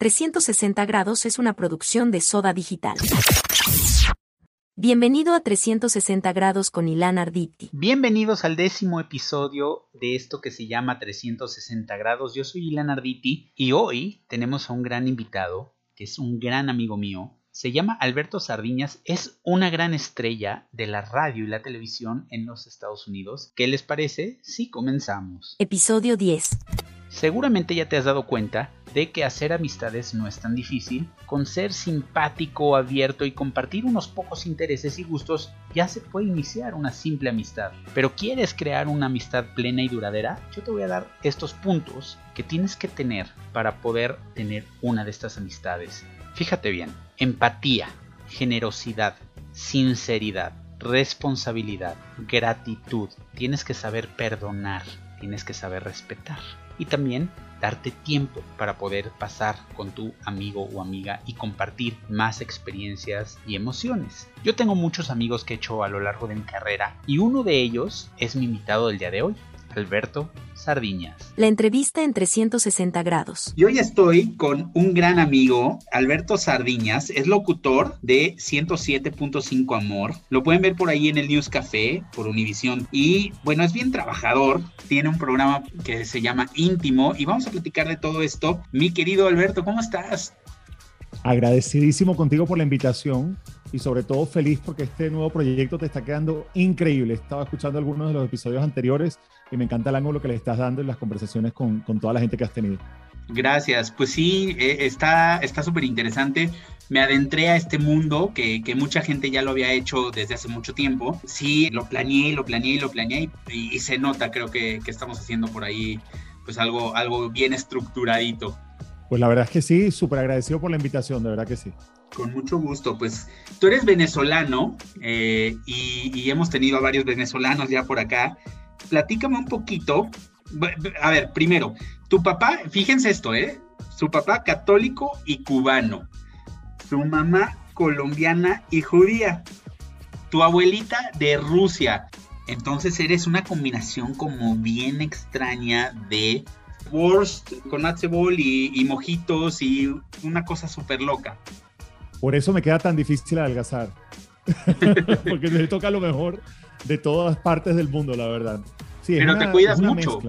360 grados es una producción de Soda Digital. Bienvenido a 360 grados con Ilan Arditi. Bienvenidos al décimo episodio de esto que se llama 360 grados. Yo soy Ilan Arditi y hoy tenemos a un gran invitado, que es un gran amigo mío. Se llama Alberto Sardiñas, es una gran estrella de la radio y la televisión en los Estados Unidos. ¿Qué les parece si comenzamos? Episodio 10. Seguramente ya te has dado cuenta de que hacer amistades no es tan difícil, con ser simpático, abierto y compartir unos pocos intereses y gustos ya se puede iniciar una simple amistad. Pero ¿quieres crear una amistad plena y duradera? Yo te voy a dar estos puntos que tienes que tener para poder tener una de estas amistades. Fíjate bien, empatía, generosidad, sinceridad, responsabilidad, gratitud. Tienes que saber perdonar, tienes que saber respetar y también darte tiempo para poder pasar con tu amigo o amiga y compartir más experiencias y emociones. Yo tengo muchos amigos que he hecho a lo largo de mi carrera y uno de ellos es mi invitado del día de hoy. Alberto Sardiñas. La entrevista en 360 grados. Y hoy estoy con un gran amigo, Alberto Sardiñas, es locutor de 107.5 Amor. Lo pueden ver por ahí en el News Café, por Univisión. Y bueno, es bien trabajador, tiene un programa que se llama Íntimo y vamos a platicar de todo esto. Mi querido Alberto, ¿cómo estás? Agradecidísimo contigo por la invitación y sobre todo feliz porque este nuevo proyecto te está quedando increíble. Estaba escuchando algunos de los episodios anteriores y me encanta el ángulo que le estás dando en las conversaciones con, con toda la gente que has tenido. Gracias, pues sí, eh, está súper interesante. Me adentré a este mundo que, que, mucha gente ya lo había hecho desde hace mucho tiempo. Sí, lo planeé, lo planeé, lo planeé y, y se nota, creo que, que, estamos haciendo por ahí pues algo, algo bien estructuradito. Pues la verdad es que sí, súper agradecido por la invitación, de verdad que sí. Con mucho gusto, pues tú eres venezolano eh, y, y hemos tenido a varios venezolanos ya por acá platícame un poquito. A ver, primero, tu papá, fíjense esto, ¿eh? Su papá católico y cubano. Su mamá colombiana y judía. Tu abuelita de Rusia. Entonces eres una combinación como bien extraña de Wurst con Atzebol y, y mojitos y una cosa súper loca. Por eso me queda tan difícil adelgazar. Porque me toca lo mejor de todas partes del mundo, la verdad. Sí, Pero te cuidas mucho.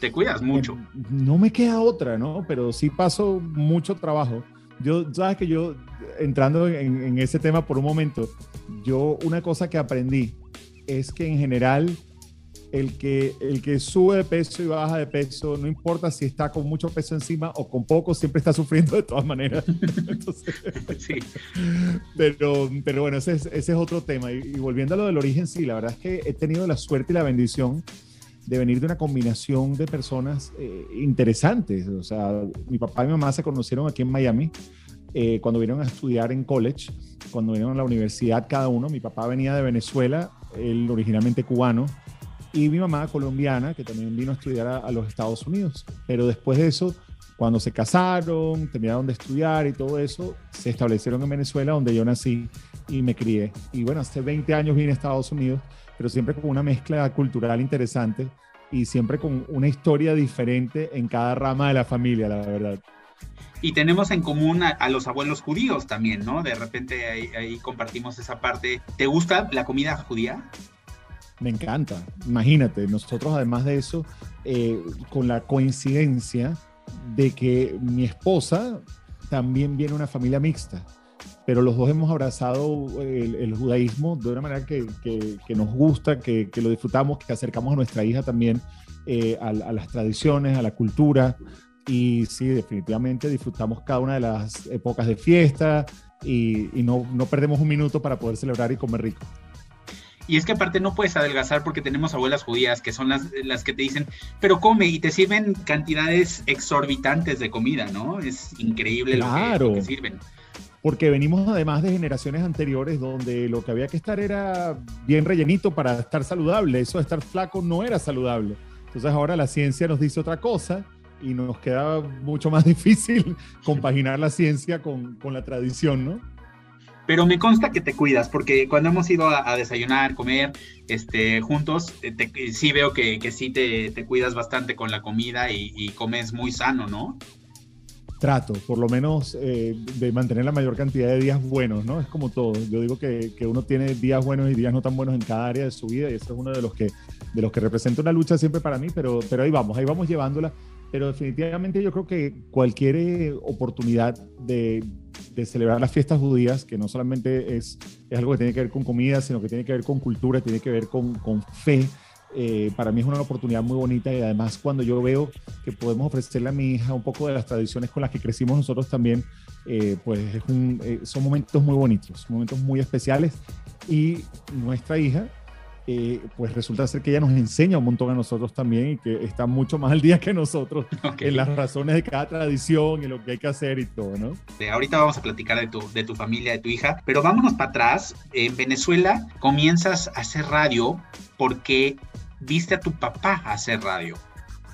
Te cuidas mucho. No me queda otra, ¿no? Pero sí paso mucho trabajo. Yo, sabes que yo, entrando en, en ese tema por un momento, yo una cosa que aprendí es que en general el que, el que sube de peso y baja de peso, no importa si está con mucho peso encima o con poco, siempre está sufriendo de todas maneras. sí. pero, pero bueno, ese es, ese es otro tema. Y, y, volviendo a lo del origen, sí, la verdad es que he tenido la suerte y la bendición de venir de una combinación de personas eh, interesantes. O sea, mi papá y mi mamá se conocieron aquí en Miami. Eh, cuando vinieron a estudiar en college, cuando vinieron a la universidad cada uno, mi papá venía de Venezuela, él originalmente cubano, y mi mamá colombiana, que también vino a estudiar a, a, los Estados Unidos. Pero después de eso, cuando se casaron, terminaron de estudiar y todo eso, se establecieron en Venezuela, donde yo nací y me crié. Y bueno, hace 20 años vine a Estados Unidos, pero siempre con una mezcla cultural interesante y siempre con una historia diferente en cada rama de la familia, la verdad. Y tenemos en común a, a los abuelos judíos también, ¿no? De repente ahí, ahí compartimos esa parte. ¿Te gusta la comida judía? Me encanta. Imagínate, nosotros además de eso, eh, con la coincidencia de que mi esposa también viene de una familia mixta, pero los dos hemos abrazado el, el judaísmo de una manera que, nos gusta, que, lo disfrutamos, que acercamos a nuestra hija también eh, a, las tradiciones, a la cultura. Y sí, definitivamente disfrutamos cada una de las épocas de fiesta y, y no, no perdemos un minuto para poder celebrar y comer rico. Y es que aparte no puedes adelgazar porque tenemos abuelas judías que son las, las que te dicen, pero come y te sirven cantidades exorbitantes de comida, ¿no? Es increíble claro. lo, que, lo que sirven porque venimos además de generaciones anteriores donde lo que había que estar era bien rellenito para estar saludable, eso de estar flaco no era saludable. Entonces ahora la ciencia nos dice otra cosa y nos queda mucho más difícil compaginar la ciencia con, con la tradición, ¿no? Pero me consta que te cuidas, porque cuando hemos ido a, a desayunar, comer, este, juntos, te, te, sí veo que, que sí te, te, cuidas bastante con la comida y, y, comes muy sano, ¿no? trato, por lo menos eh, de mantener la mayor cantidad de días buenos, ¿no? Es como todo. Yo digo que, que, uno tiene días buenos y días no tan buenos en cada área de su vida y eso es uno de los que, de los que representa una lucha siempre para mí, pero, pero ahí vamos, ahí vamos llevándola. Pero definitivamente yo creo que cualquier eh, oportunidad de, de, celebrar las fiestas judías, que no solamente es, es algo que tiene que ver con comida, sino que tiene que ver con cultura, tiene que ver con, con fe, eh, para mí es una oportunidad muy bonita y además cuando yo veo que podemos ofrecerle a mi hija un poco de las tradiciones con las que crecimos nosotros también, eh, pues es un, eh, son momentos muy bonitos, momentos muy especiales. Y nuestra hija pues resulta ser que ella nos enseña un montón a nosotros también y que está mucho más al día que nosotros en las razones de cada tradición y lo que hay que hacer y todo, ¿no? ahorita vamos a platicar de tu, de tu familia, de tu hija, pero vámonos para atrás. En Venezuela comienzas a hacer radio porque viste a tu papá hacer radio.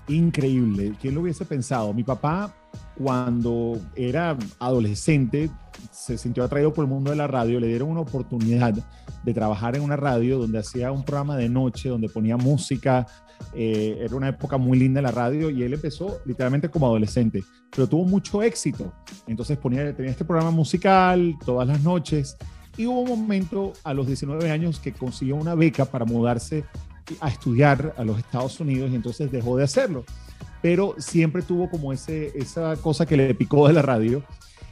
Increíble, ¿quién lo hubiese pensado? Mi papá, cuando era adolescente, se sintió atraído por el mundo de la radio, le dieron una oportunidad de trabajar en una radio donde hacía un programa de noche, donde ponía música, eh, era una época muy linda la radio y él empezó literalmente como adolescente, pero tuvo mucho éxito. Entonces ponía, tenía este programa musical todas las noches y hubo un momento a los 19 años que consiguió una beca para mudarse a estudiar a los Estados Unidos y entonces dejó de hacerlo. Pero siempre tuvo como ese, esa cosa que le picó de la radio.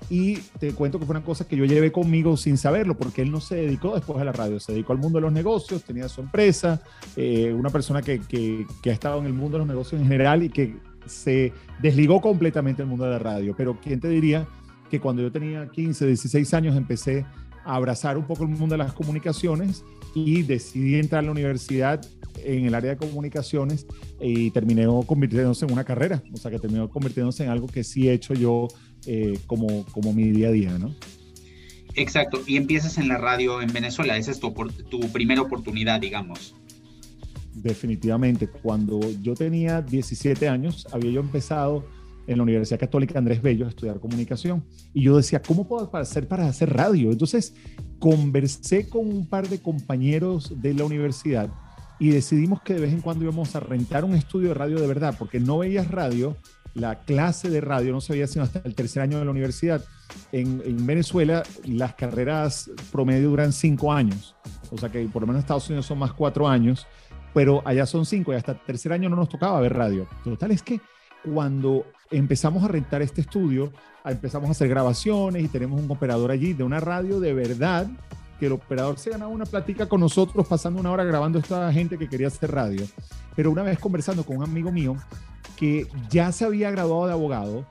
Y te cuento que fue una cosa que yo llevé conmigo sin saberlo, porque él no se dedicó después a la radio, se dedicó al mundo de los negocios, tenía su empresa, eh, una persona que, que, que ha estado en el mundo de los negocios en general y que se desligó completamente del mundo de la radio. Pero ¿quién te diría que cuando yo tenía 15, 16 años empecé a abrazar un poco el mundo de las comunicaciones y decidí entrar a la universidad en el área de comunicaciones y terminé convirtiéndose en una carrera, o sea que terminó convirtiéndose en algo que sí he hecho yo eh, como, como mi día a día, ¿no? Exacto, y empiezas en la radio en Venezuela, esa es tu, tu primera oportunidad, digamos. Definitivamente, cuando yo tenía 17 años, había yo empezado en la Universidad Católica Andrés Bello a estudiar comunicación. Y yo decía, ¿cómo puedo hacer para hacer radio? Entonces, conversé con un par de compañeros de la universidad y decidimos que de vez en cuando íbamos a rentar un estudio de radio de verdad, porque no veías radio, la clase de radio no se veía sino hasta el tercer año de la universidad. En, en, Venezuela las carreras promedio duran cinco años, o sea que por lo menos en Estados Unidos son más cuatro años, pero allá son cinco y hasta el tercer año no nos tocaba ver radio. Total es que cuando empezamos a rentar este estudio, empezamos a hacer grabaciones y tenemos un operador allí de una radio de verdad que el operador se ganaba una plática con nosotros pasando una hora grabando a esta gente que quería hacer radio. Pero una vez conversando con un amigo mío que ya se había graduado de abogado,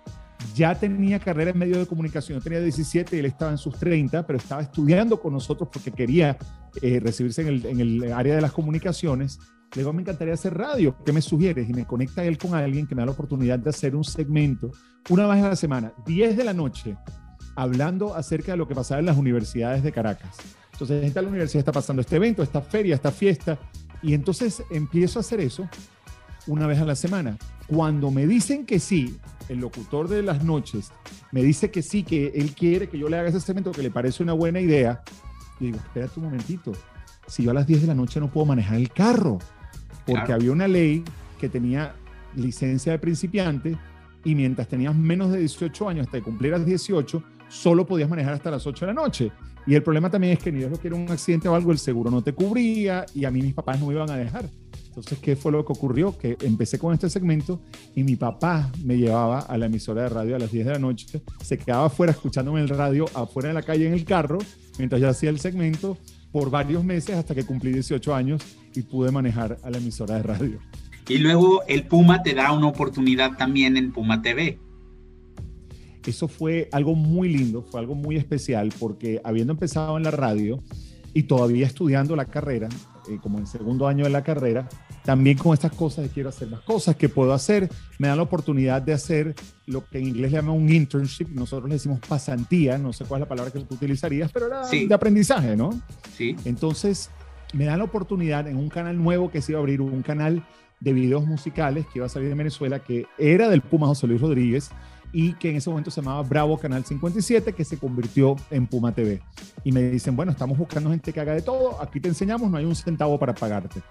ya tenía carrera en medio de comunicación, tenía 17 y él estaba en sus 30, pero estaba estudiando con nosotros porque quería eh, recibirse en el, en el área de las comunicaciones. Le digo, me encantaría hacer radio, ¿qué me sugieres? Y me conecta él con alguien que me da la oportunidad de hacer un segmento una vez a la semana, 10 de la noche, hablando acerca de lo que pasaba en las universidades de Caracas. Entonces, en la universidad está pasando este evento, esta feria, esta fiesta, y entonces empiezo a hacer eso una vez a la semana. Cuando me dicen que sí, el locutor de las noches me dice que sí, que él quiere que yo le haga ese segmento, que le parece una buena idea, y digo, espérate un momentito, si yo a las 10 de la noche no puedo manejar el carro, porque había una ley que tenía licencia de principiante y mientras tenías menos de 18 años, hasta que cumplieras 18, solo podías manejar hasta las 8 de la noche. Y el problema también es que ni Dios lo quiere un accidente o algo, el seguro no te cubría y a mí mis papás no me iban a dejar. Entonces, ¿qué fue lo que ocurrió? Que empecé con este segmento y mi papá me llevaba a la emisora de radio a las 10 de la noche, se quedaba afuera escuchándome el radio, afuera de la calle en el carro, mientras yo hacía el segmento por varios meses hasta que cumplí 18 años y pude manejar a la emisora de radio. Y luego el Puma te da una oportunidad también en Puma TV. Eso fue algo muy lindo, fue algo muy especial porque habiendo empezado en la radio y todavía estudiando la carrera, eh, como en segundo año de la carrera, también con estas cosas de quiero hacer más cosas, que puedo hacer, me dan la oportunidad de hacer lo que en inglés le llama un internship, nosotros le decimos pasantía, no sé cuál es la palabra que tú utilizarías, pero era de aprendizaje, ¿no? Sí. Entonces, me dan la oportunidad en un canal nuevo que se iba a abrir, un canal de videos musicales que iba a salir de Venezuela, que era del Puma José Luis Rodríguez, y que en ese momento se llamaba Bravo Canal 57, que se convirtió en Puma TV. Y me dicen, bueno, estamos buscando gente que haga de todo, aquí te enseñamos, no hay un centavo para pagarte.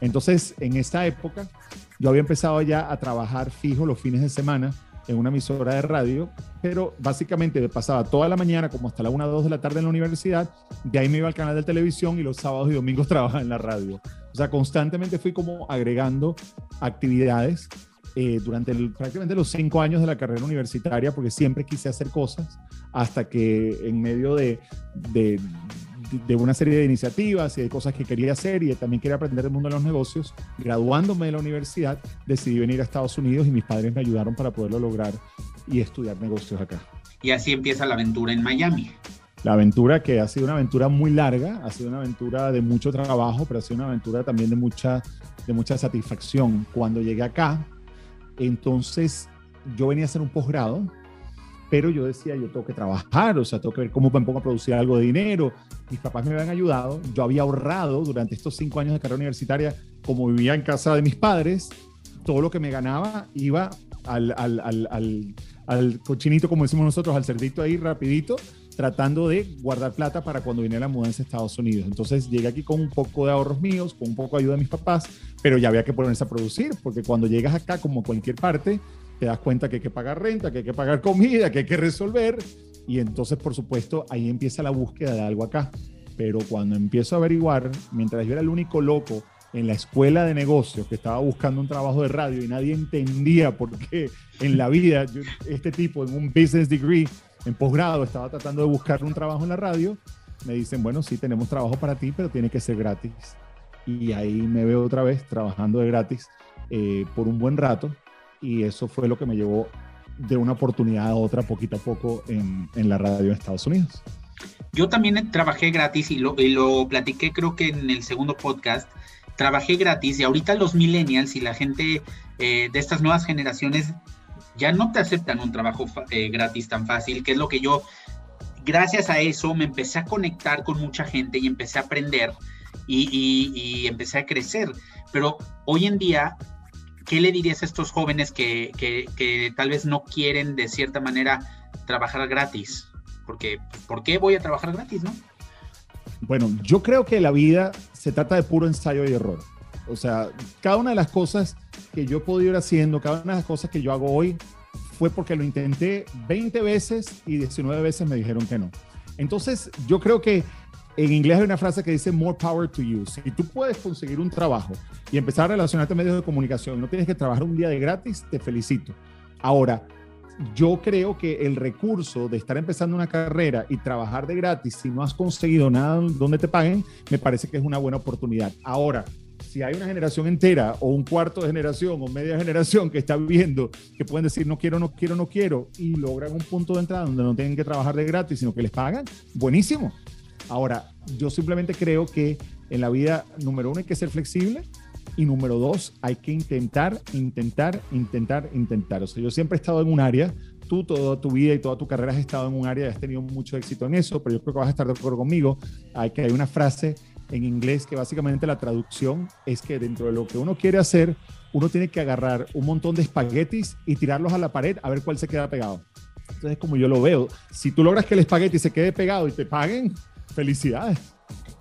Entonces, en esa época, yo había empezado ya a trabajar fijo los fines de semana en una emisora de radio, pero básicamente me pasaba toda la mañana como hasta la 1 o 2 de la tarde en la universidad, de ahí me iba al canal de televisión y los sábados y domingos trabajaba en la radio. O sea, constantemente fui como agregando actividades eh, durante prácticamente los cinco años de la carrera universitaria, porque siempre quise hacer cosas, hasta que en medio de, de, de una serie de iniciativas y de cosas que quería hacer y también quería aprender el mundo de los negocios, graduándome de la universidad, decidí venir a Estados Unidos y mis padres me ayudaron para poderlo lograr y estudiar negocios acá. Y así empieza la aventura en Miami. La aventura que ha sido una aventura muy larga, ha sido una aventura de mucho trabajo, pero ha sido una aventura también de mucha, de mucha satisfacción. Cuando llegué acá, entonces yo venía a hacer un posgrado, pero yo decía, yo tengo que trabajar, o sea, tengo que ver cómo me pongo a producir algo de dinero. Mis papás me habían ayudado, yo había ahorrado durante estos cinco años de carrera universitaria, como vivía en casa de mis padres, todo lo que me ganaba iba al, al, cochinito, como decimos nosotros, al cerdito ahí rapidito, tratando de guardar plata para cuando viniera la mudanza a Estados Unidos. Entonces llegué aquí con un poco de ahorros míos, con un poco de ayuda de mis papás, pero ya había que ponerse a producir, porque cuando llegas acá, como cualquier parte, te das cuenta que hay que pagar renta, que hay que pagar comida, que hay que resolver. Y entonces, por supuesto, ahí empieza la búsqueda de algo acá. Pero cuando empiezo a averiguar, mientras yo era el único loco en la escuela de negocios que estaba buscando un trabajo de radio y nadie entendía por qué en la vida este tipo en un business degree en posgrado estaba tratando de buscar un trabajo en la radio, me dicen, bueno, sí, tenemos trabajo para ti, pero tiene que ser gratis. Y ahí me veo otra vez trabajando de gratis eh, por un buen rato y eso fue lo que me llevó de una oportunidad a otra poquito a poco en, en la radio de Estados Unidos. Yo también trabajé gratis y lo, y lo platiqué creo que en el segundo podcast. Trabajé gratis y ahorita los millennials y la gente eh, de estas nuevas generaciones ya no te aceptan un trabajo eh, gratis tan fácil, que es lo que yo, gracias a eso, me empecé a conectar con mucha gente y empecé a aprender y, y, empecé a crecer. Pero hoy en día ¿qué le dirías a estos jóvenes que, que, que, tal vez no quieren de cierta manera trabajar gratis? Porque, ¿por qué voy a trabajar gratis, no? Bueno, yo creo que la vida se trata de puro ensayo y error. O sea, cada una de las cosas que yo he podido ir haciendo, cada una de las cosas que yo hago hoy, fue porque lo intenté 20 veces y 19 veces me dijeron que no. Entonces, yo creo que en inglés hay una frase que dice more power to you. Si tú puedes conseguir un trabajo y empezar a relacionarte en medios de comunicación, no tienes que trabajar un día de gratis, te felicito. Ahora, yo creo que el recurso de estar empezando una carrera y trabajar de gratis si no has conseguido nada donde te paguen, me parece que es una buena oportunidad. Ahora, si hay una generación entera o un cuarto de generación o media generación que está viendo que pueden decir no quiero, no quiero, no quiero y logran un punto de entrada donde no tienen que trabajar de gratis, sino que les pagan, buenísimo. Ahora, yo simplemente creo que en la vida, número uno, hay que ser flexible y número dos, hay que intentar, intentar, intentar, intentar. O sea, yo siempre he estado en un área, tú toda tu vida y toda tu carrera has estado en un área y has tenido mucho éxito en eso, pero yo creo que vas a estar de acuerdo conmigo. Hay que hay una frase en inglés que básicamente la traducción es que dentro de lo que uno quiere hacer, uno tiene que agarrar un montón de espaguetis y tirarlos a la pared a ver cuál se queda pegado. Entonces, como yo lo veo, si tú logras que el espagueti se quede pegado y te paguen, Felicidades.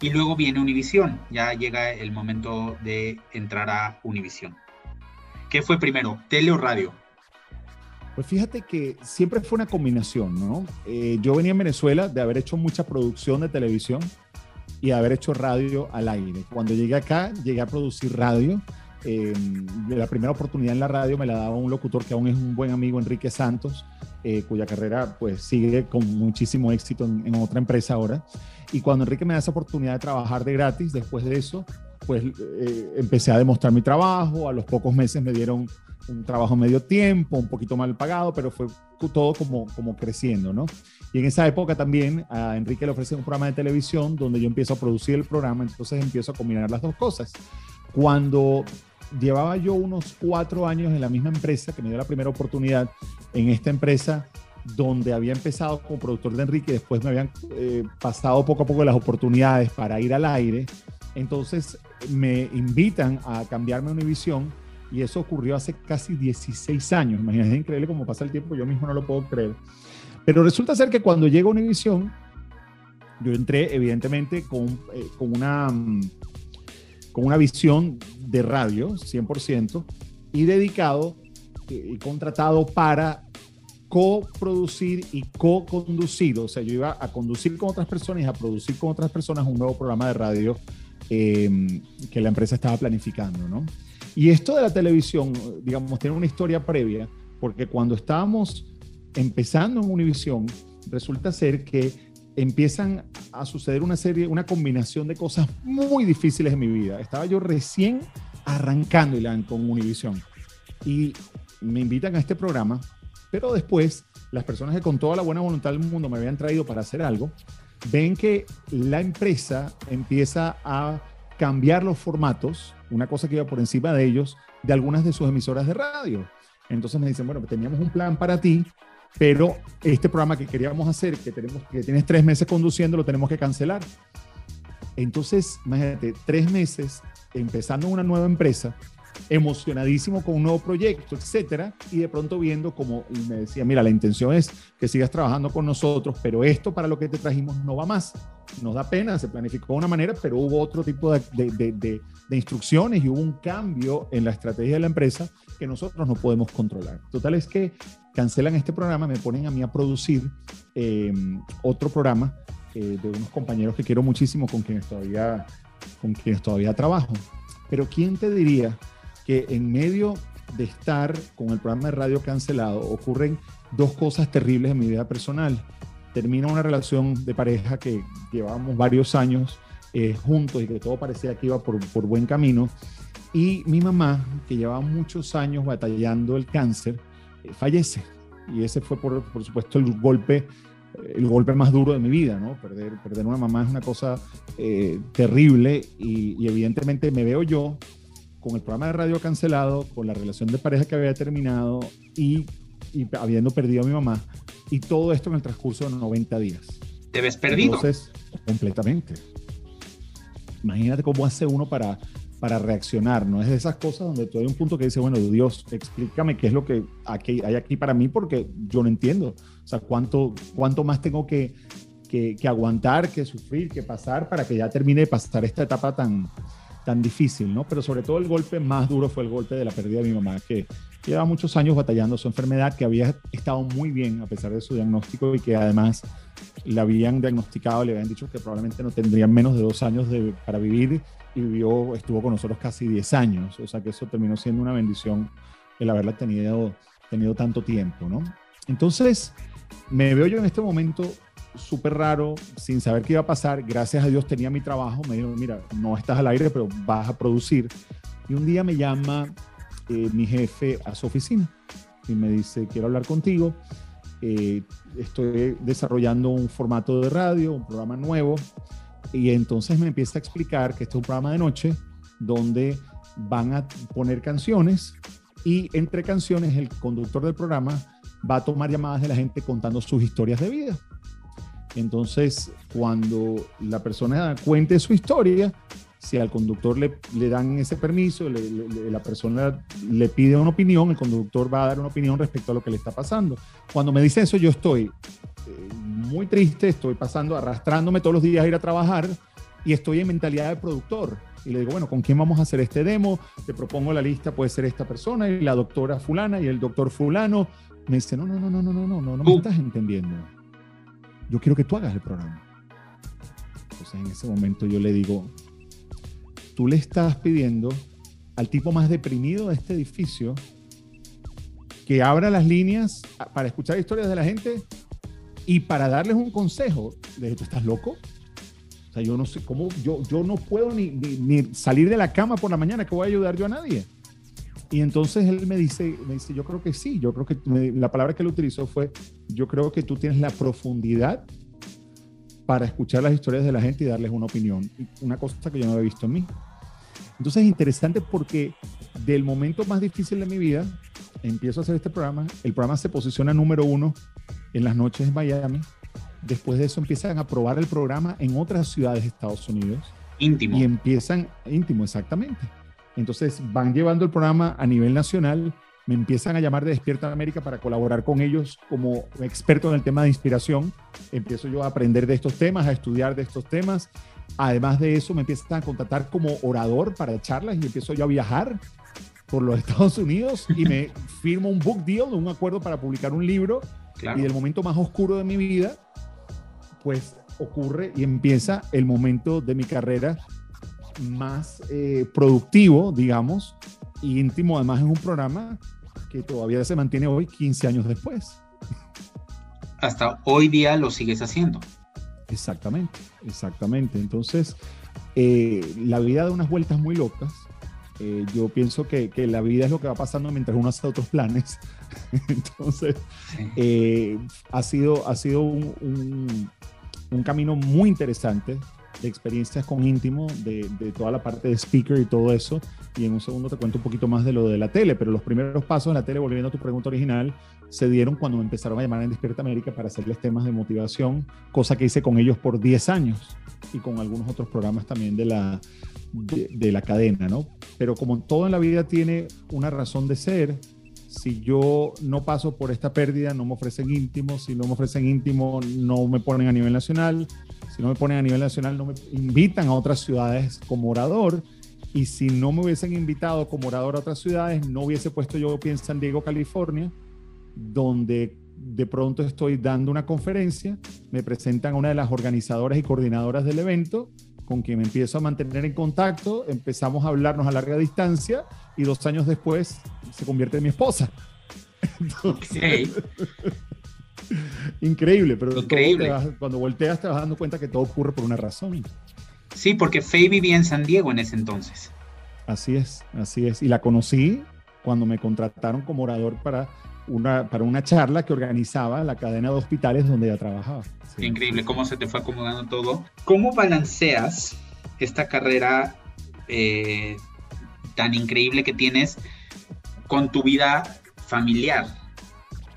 Y luego viene Univisión, ya llega el momento de entrar a Univisión. ¿Qué fue primero, tele o radio? Pues fíjate que siempre fue una combinación, ¿no? Eh, yo venía en Venezuela de haber hecho mucha producción de televisión y haber hecho radio al aire. Cuando llegué acá, llegué a producir radio. Eh, la primera oportunidad en la radio me la daba un locutor que aún es un buen amigo, Enrique Santos, eh, cuya carrera pues sigue con muchísimo éxito en, en otra empresa ahora. Y cuando Enrique me da esa oportunidad de trabajar de gratis, después de eso, pues eh, empecé a demostrar mi trabajo. A los pocos meses me dieron un trabajo medio tiempo, un poquito mal pagado, pero fue todo como, como creciendo, ¿no? Y en esa época también a Enrique le ofrece un programa de televisión donde yo empiezo a producir el programa, entonces empiezo a combinar las dos cosas. Cuando llevaba yo unos cuatro años en la misma empresa, que me dio la primera oportunidad en esta empresa, donde había empezado como productor de Enrique, después me habían eh, pasado poco a poco las oportunidades para ir al aire. Entonces me invitan a cambiarme a Univisión y eso ocurrió hace casi 16 años. Imagínense, es increíble cómo pasa el tiempo, yo mismo no lo puedo creer. Pero resulta ser que cuando llego a Univisión, yo entré evidentemente con, eh, con, una, con una visión de radio, 100%, y dedicado y contratado para coproducir y co-conducir, o sea, yo iba a conducir con otras personas y a producir con otras personas un nuevo programa de radio eh, que la empresa estaba planificando, ¿no? Y esto de la televisión, digamos, tiene una historia previa, porque cuando estábamos empezando en Univision, resulta ser que empiezan a suceder una serie, una combinación de cosas muy difíciles en mi vida. Estaba yo recién arrancando Ilan con Univision y me invitan a este programa, pero después las personas que con toda la buena voluntad del mundo me habían traído para hacer algo, ven que la empresa empieza a cambiar los formatos, una cosa que iba por encima de ellos, de algunas de sus emisoras de radio. Entonces me dicen, bueno, teníamos un plan para ti, pero este programa que queríamos hacer, que, tenemos, que tienes tres meses conduciendo, lo tenemos que cancelar. Entonces, imagínate, tres meses empezando una nueva empresa, emocionadísimo con un nuevo proyecto, etcétera, y de pronto viendo como me decía, mira, la intención es que sigas trabajando con nosotros, pero esto para lo que te trajimos no va más. Nos da pena, se planificó de una manera, pero hubo otro tipo de, de, de, de instrucciones y hubo un cambio en la estrategia de la empresa que nosotros no podemos controlar. Total es que cancelan este programa, me ponen a mí a producir eh, otro programa eh, de unos compañeros que quiero muchísimo, con quienes todavía, con quienes todavía trabajo. Pero ¿quién te diría que en medio de estar con el programa de radio cancelado ocurren dos cosas terribles en mi vida personal? Termina una relación de pareja que llevábamos varios años eh, juntos y que todo parecía que iba por, por buen camino y mi mamá, que llevaba muchos años batallando el cáncer, eh, fallece. Y ese fue, por, por, supuesto, el golpe, el golpe más duro de mi vida, ¿no? Perder, perder una mamá es una cosa eh, terrible y, y, evidentemente me veo yo con el programa de radio cancelado, con la relación de pareja que había terminado y, y habiendo perdido a mi mamá. Y todo esto en el transcurso de 90 días. ¿Te ves perdido? Entonces, completamente. Imagínate cómo hace uno para para reaccionar, no es de esas cosas donde tú hay un punto que dice, bueno, Dios, explícame qué es lo que aquí, hay aquí para mí porque yo no entiendo. O sea, cuánto, cuánto más tengo que, que, que, aguantar, que sufrir, que pasar para que ya termine de pasar esta etapa tan, tan difícil, ¿no? Pero sobre todo el golpe más duro fue el golpe de la pérdida de mi mamá, que lleva muchos años batallando su enfermedad, que había estado muy bien a pesar de su diagnóstico y que además le habían diagnosticado, le habían dicho que probablemente no tendría menos de dos años de, para vivir y vivió, estuvo con nosotros casi 10 años, o sea que eso terminó siendo una bendición el haberla tenido, tenido tanto tiempo, ¿no? Entonces, me veo yo en este momento súper raro, sin saber qué iba a pasar, gracias a Dios tenía mi trabajo, me dijo, mira, no estás al aire, pero vas a producir. Y un día me llama eh, mi jefe a su oficina y me dice, quiero hablar contigo, eh, estoy desarrollando un formato de radio, un programa nuevo, y entonces me empieza a explicar que este es un programa de noche donde van a poner canciones y entre canciones el conductor del programa va a tomar llamadas de la gente contando sus historias de vida. Entonces, cuando la persona cuente su historia, si al conductor le, le dan ese permiso, le, le, la persona le pide una opinión, el conductor va a dar una opinión respecto a lo que le está pasando. Cuando me dice eso, yo estoy eh, muy triste, estoy pasando, arrastrándome todos los días a ir a trabajar y estoy en mentalidad de productor. Y le digo, bueno, ¿con quién vamos a hacer este demo? Te propongo la lista, puede ser esta persona y la doctora fulana y el doctor fulano. Me dice, no, no, no, no, no, no, no, no, no me estás entendiendo. Yo quiero que tú hagas el programa. Entonces en ese momento yo le digo, tú le estás pidiendo al tipo más deprimido de este edificio que abra las líneas para escuchar historias de la gente y para darles un consejo, le dije, ¿tú estás loco? O sea, yo no sé cómo, yo, yo no puedo ni, ni, ni, salir de la cama por la mañana, que voy a ayudar yo a nadie. Y entonces él me dice, me dice, yo creo que sí, yo creo que me, la palabra que él utilizó fue, yo creo que tú tienes la profundidad para escuchar las historias de la gente y darles una opinión. Una cosa que yo no había visto en mí. Entonces es interesante porque del momento más difícil de mi vida, empiezo a hacer este programa, el programa se posiciona número uno en las noches en Miami. Después de eso empiezan a probar el programa en otras ciudades de Estados Unidos. Íntimo. Y empiezan, íntimo, exactamente. Entonces van llevando el programa a nivel nacional, me empiezan a llamar de Despierta América para colaborar con ellos como experto en el tema de inspiración. Empiezo yo a aprender de estos temas, a estudiar de estos temas. Además de eso, me empiezan a contratar como orador para charlas y empiezo yo a viajar por los Estados Unidos y me firmo un book deal, un acuerdo para publicar un libro. Y del momento más oscuro de mi vida, pues ocurre y empieza el momento de mi carrera más eh, productivo, digamos, íntimo, además en un programa que todavía se mantiene hoy, 15 años después. Hasta hoy día lo sigues haciendo. Exactamente, exactamente. Entonces, eh, la vida da unas vueltas muy locas. Eh, yo pienso que, que, la vida es lo que va pasando mientras uno hace otros planes. Entonces, ha sido, ha sido un, un, un camino muy interesante de experiencias con íntimo, de, de, toda la parte de speaker y todo eso. Y en un segundo te cuento un poquito más de lo de la tele, pero los primeros pasos en la tele, volviendo a tu pregunta original, se dieron cuando me empezaron a llamar en Despierta América para hacerles temas de motivación, cosa que hice con ellos por 10 años y con algunos otros programas también de la, de, de la cadena, ¿no? Pero como todo en la vida tiene una razón de ser, si yo no paso por esta pérdida, no me ofrecen íntimo, si no me ofrecen íntimo, no me ponen a nivel nacional, si no me ponen a nivel nacional, no me invitan a otras ciudades como orador, y si no me hubiesen invitado como orador a otras ciudades, no hubiese puesto yo en San Diego, California, donde de pronto estoy dando una conferencia, me presentan a una de las organizadoras y coordinadoras del evento, con quien me empiezo a mantener en contacto, empezamos a hablarnos a larga distancia y dos años después se convierte en mi esposa. Entonces, increíble, pero increíble. Vas, cuando volteas te vas dando cuenta que todo ocurre por una razón. Sí, porque Faye vivía en San Diego en ese entonces. Así es, así es. Y la conocí cuando me contrataron como orador para una, para una charla que organizaba la cadena de hospitales donde ella trabajaba. Sí. Increíble cómo se te fue acomodando todo. ¿Cómo balanceas esta carrera eh, tan increíble que tienes con tu vida familiar,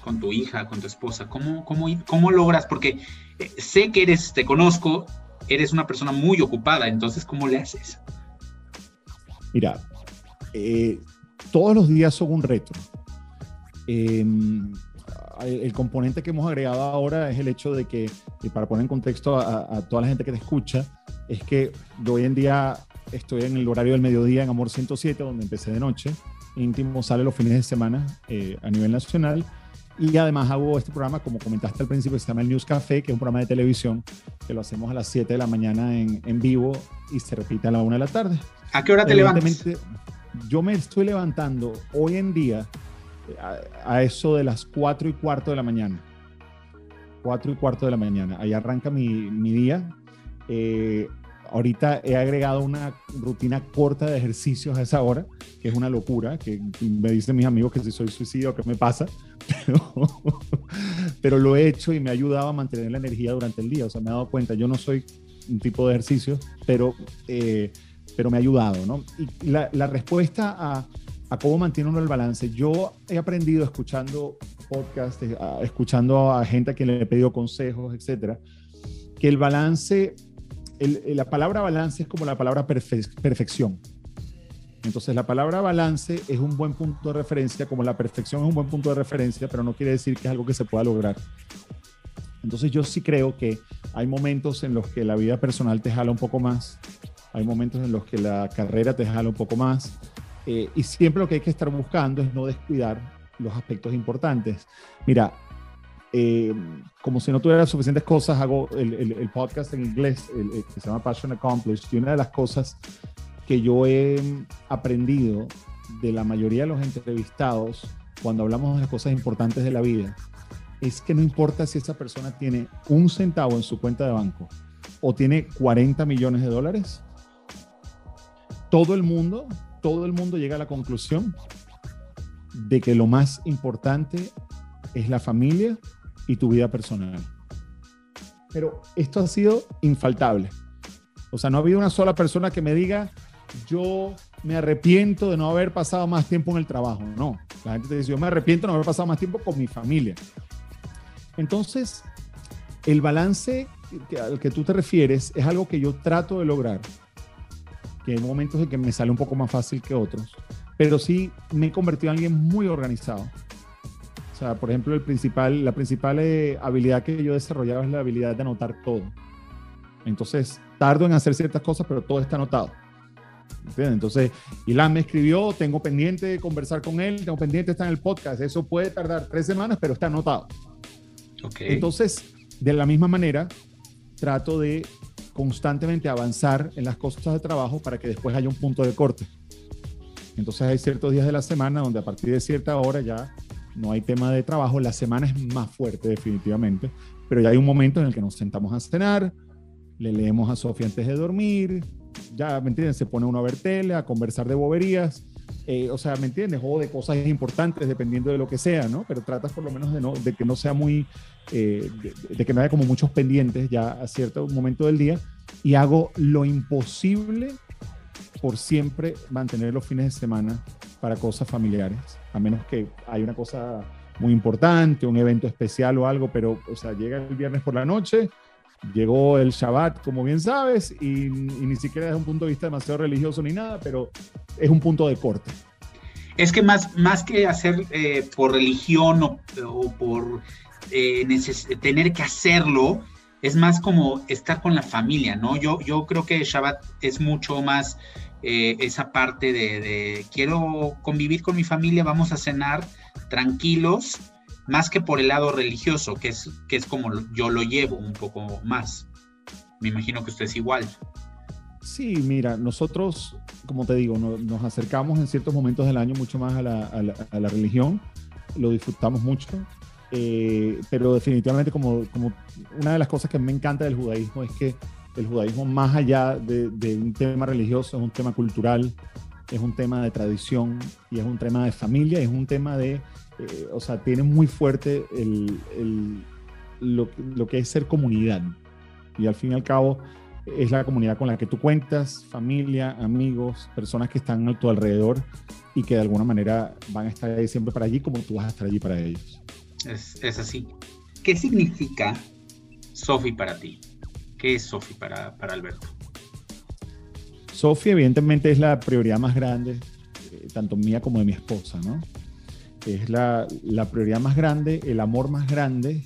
con tu hija, con tu esposa? ¿Cómo, cómo, cómo logras? Porque eh, sé que eres, te conozco, eres una persona muy ocupada, entonces ¿cómo le haces? Mira, eh, todos los días son un reto. Eh, el componente que hemos agregado ahora es el hecho de que, para poner en contexto a, a, toda la gente que te escucha, es que yo hoy en día estoy en el horario del mediodía en Amor 107, donde empecé de noche. Íntimo sale los fines de semana eh, a nivel nacional. Y además hago este programa, como comentaste al principio, que se llama el News Café, que es un programa de televisión que lo hacemos a las 7 de la mañana en, en vivo y se repite a la 1 de la tarde. ¿A qué hora te levantas? Yo me estoy levantando hoy en día a, eso de las 4 y cuarto de la mañana. 4 y cuarto de la mañana. Ahí arranca mi, mi día. Eh, ahorita he agregado una rutina corta de ejercicios a esa hora, que es una locura, que me dicen mis amigos que si soy suicidio, ¿qué me pasa? Pero, lo he hecho y me ha ayudado a mantener la energía durante el día. O sea, me he dado cuenta, yo no soy un tipo de ejercicio, pero, eh, pero me ha ayudado, ¿no? Y la respuesta a, a cómo mantiene uno el balance. Yo he aprendido escuchando podcasts, escuchando a gente a quien le he pedido consejos, etcétera, que el balance, el, la palabra balance es como la palabra perfe perfección. Entonces, la palabra balance es un buen punto de referencia, como la perfección es un buen punto de referencia, pero no quiere decir que es algo que se pueda lograr. Entonces, yo sí creo que hay momentos en los que la vida personal te jala un poco más, hay momentos en los que la carrera te jala un poco más, eh, y siempre lo que hay que estar buscando es no descuidar los aspectos importantes. Mira, eh, como si no tuviera suficientes cosas, hago el, el, el podcast en inglés el, que se llama Passion Accomplished. Y una de las cosas que yo he aprendido de la mayoría de los entrevistados cuando hablamos de las cosas importantes de la vida es que no importa si esa persona tiene un centavo en su cuenta de banco o tiene 40 millones de dólares, todo el mundo todo el mundo llega a la conclusión de que lo más importante es la familia y tu vida personal. Pero esto ha sido infaltable. O sea, no ha habido una sola persona que me diga, yo me arrepiento de no haber pasado más tiempo en el trabajo. No, la gente te dice, yo me arrepiento de no haber pasado más tiempo con mi familia. Entonces, el balance al que tú te refieres es algo que yo trato de lograr que hay momentos en que me sale un poco más fácil que otros, pero sí me he convertido en alguien muy organizado. O sea, por ejemplo, el principal, la principal eh, habilidad que yo desarrollaba es la habilidad de anotar todo. Entonces, tardo en hacer ciertas cosas, pero todo está anotado. Entonces, Ilan me escribió, tengo pendiente de conversar con él, tengo pendiente estar en el podcast. Eso puede tardar tres semanas, pero está anotado. Okay. Entonces, de la misma manera, trato de constantemente avanzar en las cosas de trabajo para que después haya un punto de corte. Entonces hay ciertos días de la semana donde a partir de cierta hora ya no hay tema de trabajo, la semana es más fuerte definitivamente, pero ya hay un momento en el que nos sentamos a cenar, le leemos a Sofía antes de dormir, ya, ¿me entienden? Se pone uno a ver tele, a conversar de boberías, eh, o sea, ¿me entiendes? O de cosas importantes, dependiendo de lo que sea, ¿no? Pero tratas por lo menos de, no, de que no sea muy, eh, de, que no haya como muchos pendientes ya a cierto momento del día y hago lo imposible por siempre mantener los fines de semana para cosas familiares, a menos que haya una cosa muy importante, un evento especial o algo, pero, o sea, llega el viernes por la noche, llegó el Shabbat, como bien sabes, y, ni siquiera desde un punto de vista demasiado religioso ni nada, pero es un punto de corte. Es que más, más que hacer eh, por religión o, por eh, tener que hacerlo, es más como estar con la familia, ¿no? Yo, yo creo que Shabbat es mucho más eh, esa parte de, de, quiero convivir con mi familia, vamos a cenar tranquilos más que por el lado religioso, que es, que es como yo lo llevo un poco más. Me imagino que usted es igual. Sí, mira, nosotros, como te digo, nos acercamos en ciertos momentos del año mucho más a la, a la, religión, lo disfrutamos mucho, eh, pero definitivamente como, como una de las cosas que me encanta del judaísmo es que el judaísmo más allá de, de, un tema religioso es un tema cultural, es un tema de tradición y es un tema de familia, es un tema de eh, o sea, tiene muy fuerte lo, que es ser comunidad. Y al fin y al cabo es la comunidad con la que tú cuentas, familia, amigos, personas que están a tu alrededor y que de alguna manera van a estar ahí siempre para allí como tú vas a estar allí para ellos. Es, así. ¿Qué significa Sofi para ti? ¿Qué es Sofi para, para Alberto? Sofi evidentemente es la prioridad más grande, eh, tanto mía como de mi esposa, ¿no? Es la, prioridad más grande, el amor más grande.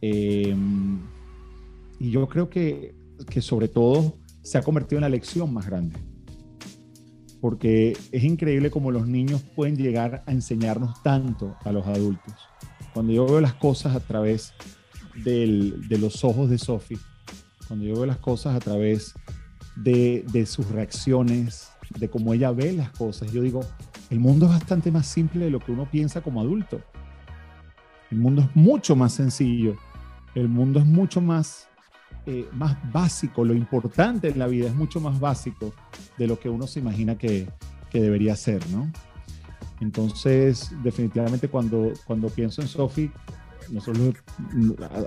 Em, y yo creo que, que sobre todo se ha convertido en la lección más grande. Porque es increíble cómo los niños pueden llegar a enseñarnos tanto a los adultos. Cuando yo veo las cosas a través de los ojos de Sophie, cuando yo veo las cosas a través de, de sus reacciones, de cómo ella ve las cosas, yo digo, el mundo es bastante más simple de lo que uno piensa como adulto. El mundo es mucho más sencillo. El mundo es mucho más, eh, más básico. Lo importante en la vida es mucho más básico de lo que uno se imagina que, debería ser, ¿no? Entonces, definitivamente cuando, cuando pienso en Sophie, nosotros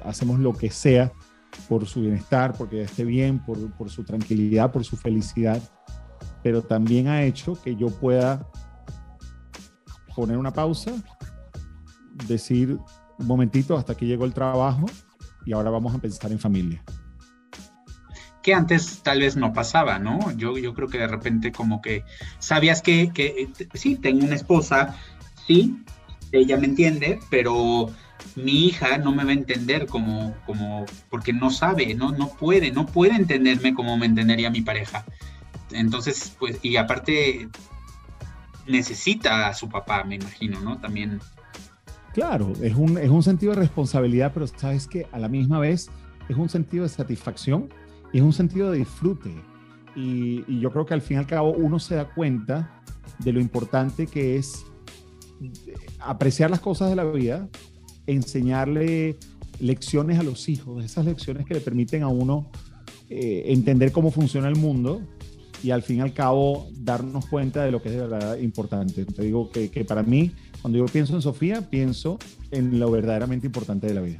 hacemos lo que sea por su bienestar, porque esté bien, por, por su tranquilidad, por su felicidad, pero también ha hecho que yo pueda poner una pausa, decir un momentito hasta que llegó el trabajo y ahora vamos a pensar en familia. Que antes tal vez no pasaba, ¿no? Yo, yo creo que de repente como que sabías que, que sí, tengo una esposa, sí, ella me entiende, pero mi hija no me va a entender como, como, porque no sabe, no, no puede, no puede entenderme como me entendería mi pareja. Entonces, pues, y aparte necesita a su papá, me imagino, ¿no? También. Claro, es un, es un sentido de responsabilidad, pero sabes que a la misma vez es un sentido de satisfacción y es un sentido de disfrute. Y, yo creo que al fin y al cabo uno se da cuenta de lo importante que es apreciar las cosas de la vida, enseñarle lecciones a los hijos, esas lecciones que le permiten a uno eh, entender cómo funciona el mundo y al fin y al cabo darnos cuenta de lo que es de verdad importante. Te digo que, que para mí, cuando yo pienso en Sofía, pienso en lo verdaderamente importante de la vida.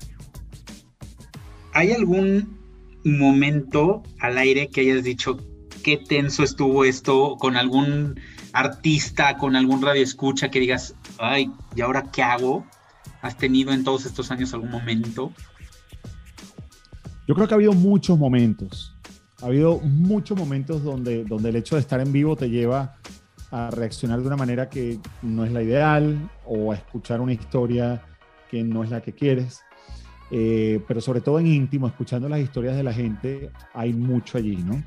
¿Hay algún momento al aire que hayas dicho qué tenso estuvo esto con algún artista, con algún radio escucha que digas, ay, ¿y ahora qué hago? ¿Has tenido en todos estos años algún momento? Yo creo que ha habido muchos momentos ha habido muchos momentos donde, donde el hecho de estar en vivo te lleva a reaccionar de una manera que no es la ideal o a escuchar una historia que no es la que quieres. eh, pero sobre todo en íntimo, escuchando las historias de la gente, hay mucho allí, ¿no?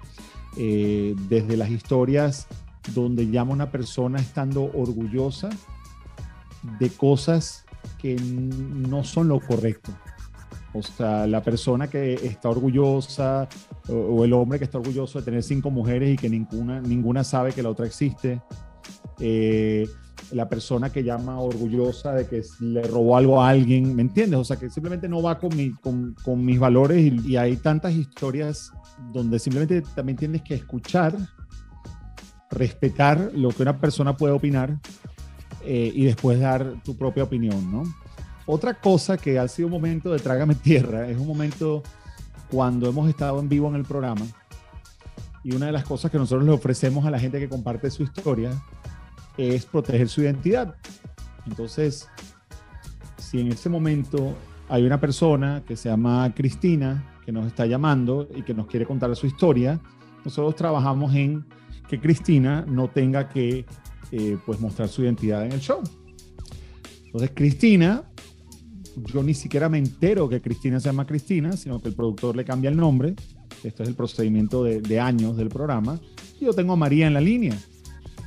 Eh, desde las historias donde llama una persona estando orgullosa de cosas que no son lo correcto. O sea, la persona que está orgullosa o, el hombre que está orgulloso de tener cinco mujeres y que ninguna, ninguna sabe que la otra existe. Eh, la persona que llama orgullosa de que le robó algo a alguien, ¿me entiendes? O sea, que simplemente no va con, mi, con, mis valores y, hay tantas historias donde simplemente también tienes que escuchar, respetar lo que una persona puede opinar eh, y después dar tu propia opinión, ¿no? Otra cosa que ha sido un momento de trágame tierra es un momento cuando hemos estado en vivo en el programa y una de las cosas que nosotros le ofrecemos a la gente que comparte su historia es proteger su identidad. Entonces, si en ese momento hay una persona que se llama Cristina que nos está llamando y que nos quiere contar su historia, nosotros trabajamos en que Cristina no tenga que eh, pues mostrar su identidad en el show. Entonces, Cristina, yo ni siquiera me entero que Cristina se llama Cristina, sino que el productor le cambia el nombre. Esto es el procedimiento de, de años del programa. Y yo tengo a María en la línea.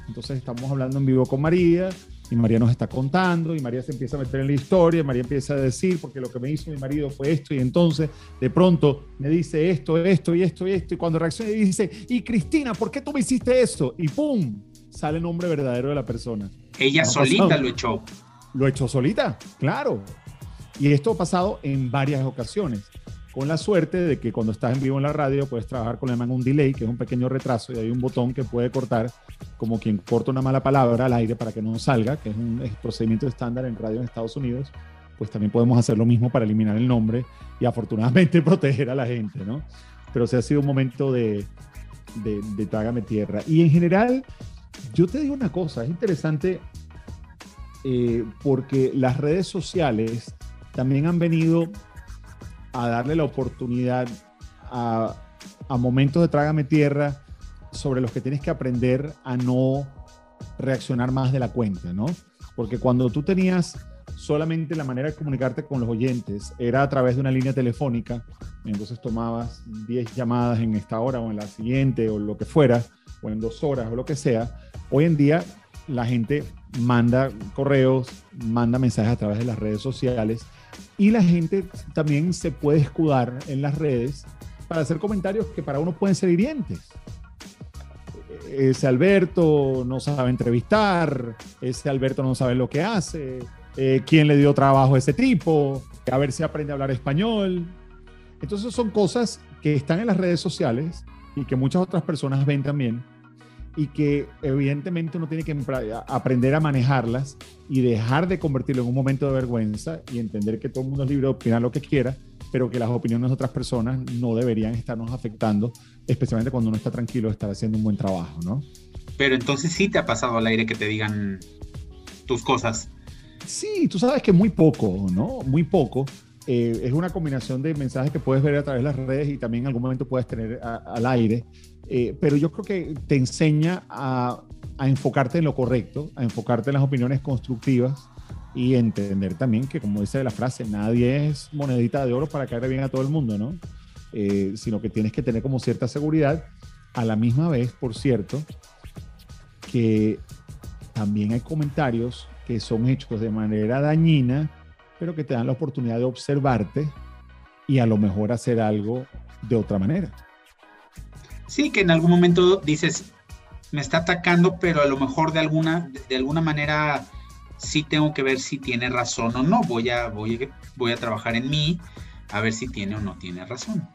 Entonces estamos hablando en vivo con María y María nos está contando y María se empieza a meter en la historia, y María empieza a decir, porque lo que me hizo mi marido fue esto y entonces de pronto me dice esto, esto y esto y esto y cuando reacciona y dice, y Cristina, ¿por qué tú me hiciste eso? Y ¡pum! Sale el nombre verdadero de la persona. Ella solita lo echó. Lo echó solita, claro. Y esto ha pasado en varias ocasiones con la suerte de que cuando estás en vivo en la radio puedes trabajar con un delay, que es un pequeño retraso y hay un botón que puede cortar como quien corta una mala palabra al aire para que no salga, que es un procedimiento estándar en radio en Estados Unidos, pues también podemos hacer lo mismo para eliminar el nombre y afortunadamente proteger a la gente, ¿no? Pero se ha sido un momento de, de, de trágame tierra. Y en general, yo te digo una cosa, es interesante eh, porque las redes sociales también han venido a darle la oportunidad a, momentos de trágame tierra sobre los que tienes que aprender a no reaccionar más de la cuenta, ¿no? Porque cuando tú tenías solamente la manera de comunicarte con los oyentes era a través de una línea telefónica, entonces tomabas 10 llamadas en esta hora o en la siguiente o lo que fuera, o en dos horas o lo que sea, hoy en día la gente manda correos, manda mensajes a través de las redes sociales y la gente también se puede escudar en las redes para hacer comentarios que para uno pueden ser hirientes. Ese Alberto no sabe entrevistar, ese Alberto no sabe lo que hace, eh, quién le dio trabajo a ese tipo, a ver si aprende a hablar español. Entonces son cosas que están en las redes sociales y que muchas otras personas ven también y que evidentemente uno tiene que aprender a manejarlas y dejar de convertirlo en un momento de vergüenza y entender que todo el mundo es libre de opinar lo que quiera, pero que las opiniones de otras personas no deberían estarnos afectando, especialmente cuando uno está tranquilo de estar haciendo un buen trabajo, ¿no? Pero entonces sí te ha pasado al aire que te digan tus cosas. Sí, tú sabes que muy poco, ¿no? Muy poco. Eh, es una combinación de mensajes que puedes ver a través de las redes y también en algún momento puedes tener al aire. Eh, pero yo creo que te enseña a, enfocarte en lo correcto, a enfocarte en las opiniones constructivas y entender también que, como dice la frase, nadie es monedita de oro para caer bien a todo el mundo, ¿no? Eh, sino que tienes que tener como cierta seguridad. A la misma vez, por cierto, que también hay comentarios que son hechos de manera dañina, pero que te dan la oportunidad de observarte y a lo mejor hacer algo de otra manera. Sí, que en algún momento dices, me está atacando, pero a lo mejor de alguna, de alguna manera sí tengo que ver si tiene razón o no. Voy a, voy, voy a trabajar en mí a ver si tiene o no tiene razón.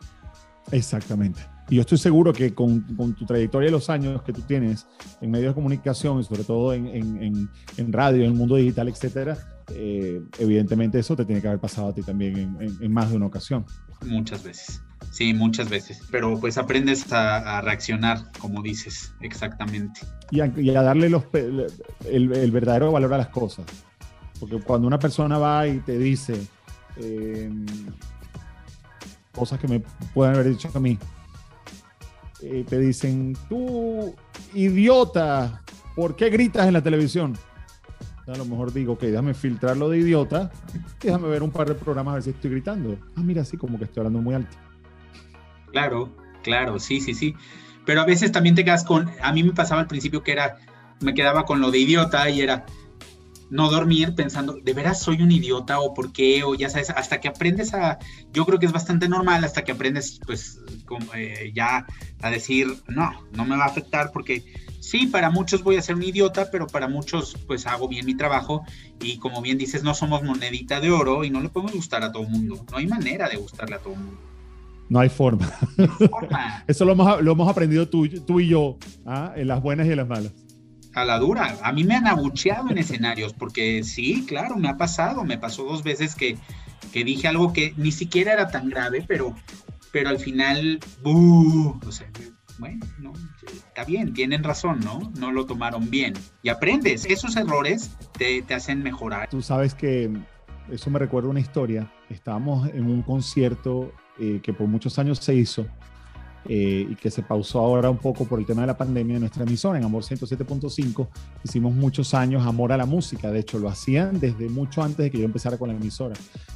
Exactamente. Y yo estoy seguro que con, tu trayectoria de los años que tú tienes en medios de comunicación, sobre todo en, en, radio, en el mundo digital, etcétera, eh, evidentemente eso te tiene que haber pasado a ti también en, más de una ocasión. Muchas veces. Sí, muchas veces. Pero pues aprendes a, reaccionar, como dices, exactamente. Y a, darle los, el, verdadero valor a las cosas. Porque cuando una persona va y te dice em, cosas que me pueden haber dicho a mí, eh, te dicen, tú, idiota, ¿por qué gritas en la televisión? A lo mejor digo, ok, déjame filtrarlo de idiota, déjame ver un par de programas a ver si estoy gritando. Ah, mira, sí, como que estoy hablando muy alto. Claro, claro, sí, sí, sí. Pero a veces también te quedas con, a mí me pasaba al principio que era, me quedaba con lo de idiota y era no dormir pensando, ¿de veras soy un idiota o por qué? O ya sabes, hasta que aprendes a, yo creo que es bastante normal, hasta que aprendes pues eh, ya a decir, no, no me va a afectar porque sí, para muchos voy a ser un idiota, pero para muchos pues hago bien mi trabajo y como bien dices, no somos monedita de oro y no le podemos gustar a todo el mundo, no hay manera de gustarle a todo el mundo. No hay forma. Eso lo hemos, lo hemos aprendido tú, tú y yo, ¿ah? en las buenas y en las malas. A la dura. A mí me han abucheado en escenarios, porque sí, claro, me ha pasado. Me pasó dos veces que, que dije algo que ni siquiera era tan grave, pero, pero al final, ¡buh! O sea, bueno, no, está bien, tienen razón, ¿no? No lo tomaron bien. Y aprendes. Esos errores te, te hacen mejorar. Tú sabes que eso me recuerda una historia. Estábamos en un concierto eh, que por muchos años se hizo eh, y que se pausó ahora un poco por el tema de la pandemia en nuestra emisora, en Amor 107.5. Hicimos muchos años Amor a la Música, de hecho lo hacían desde mucho antes de que yo empezara con la emisora.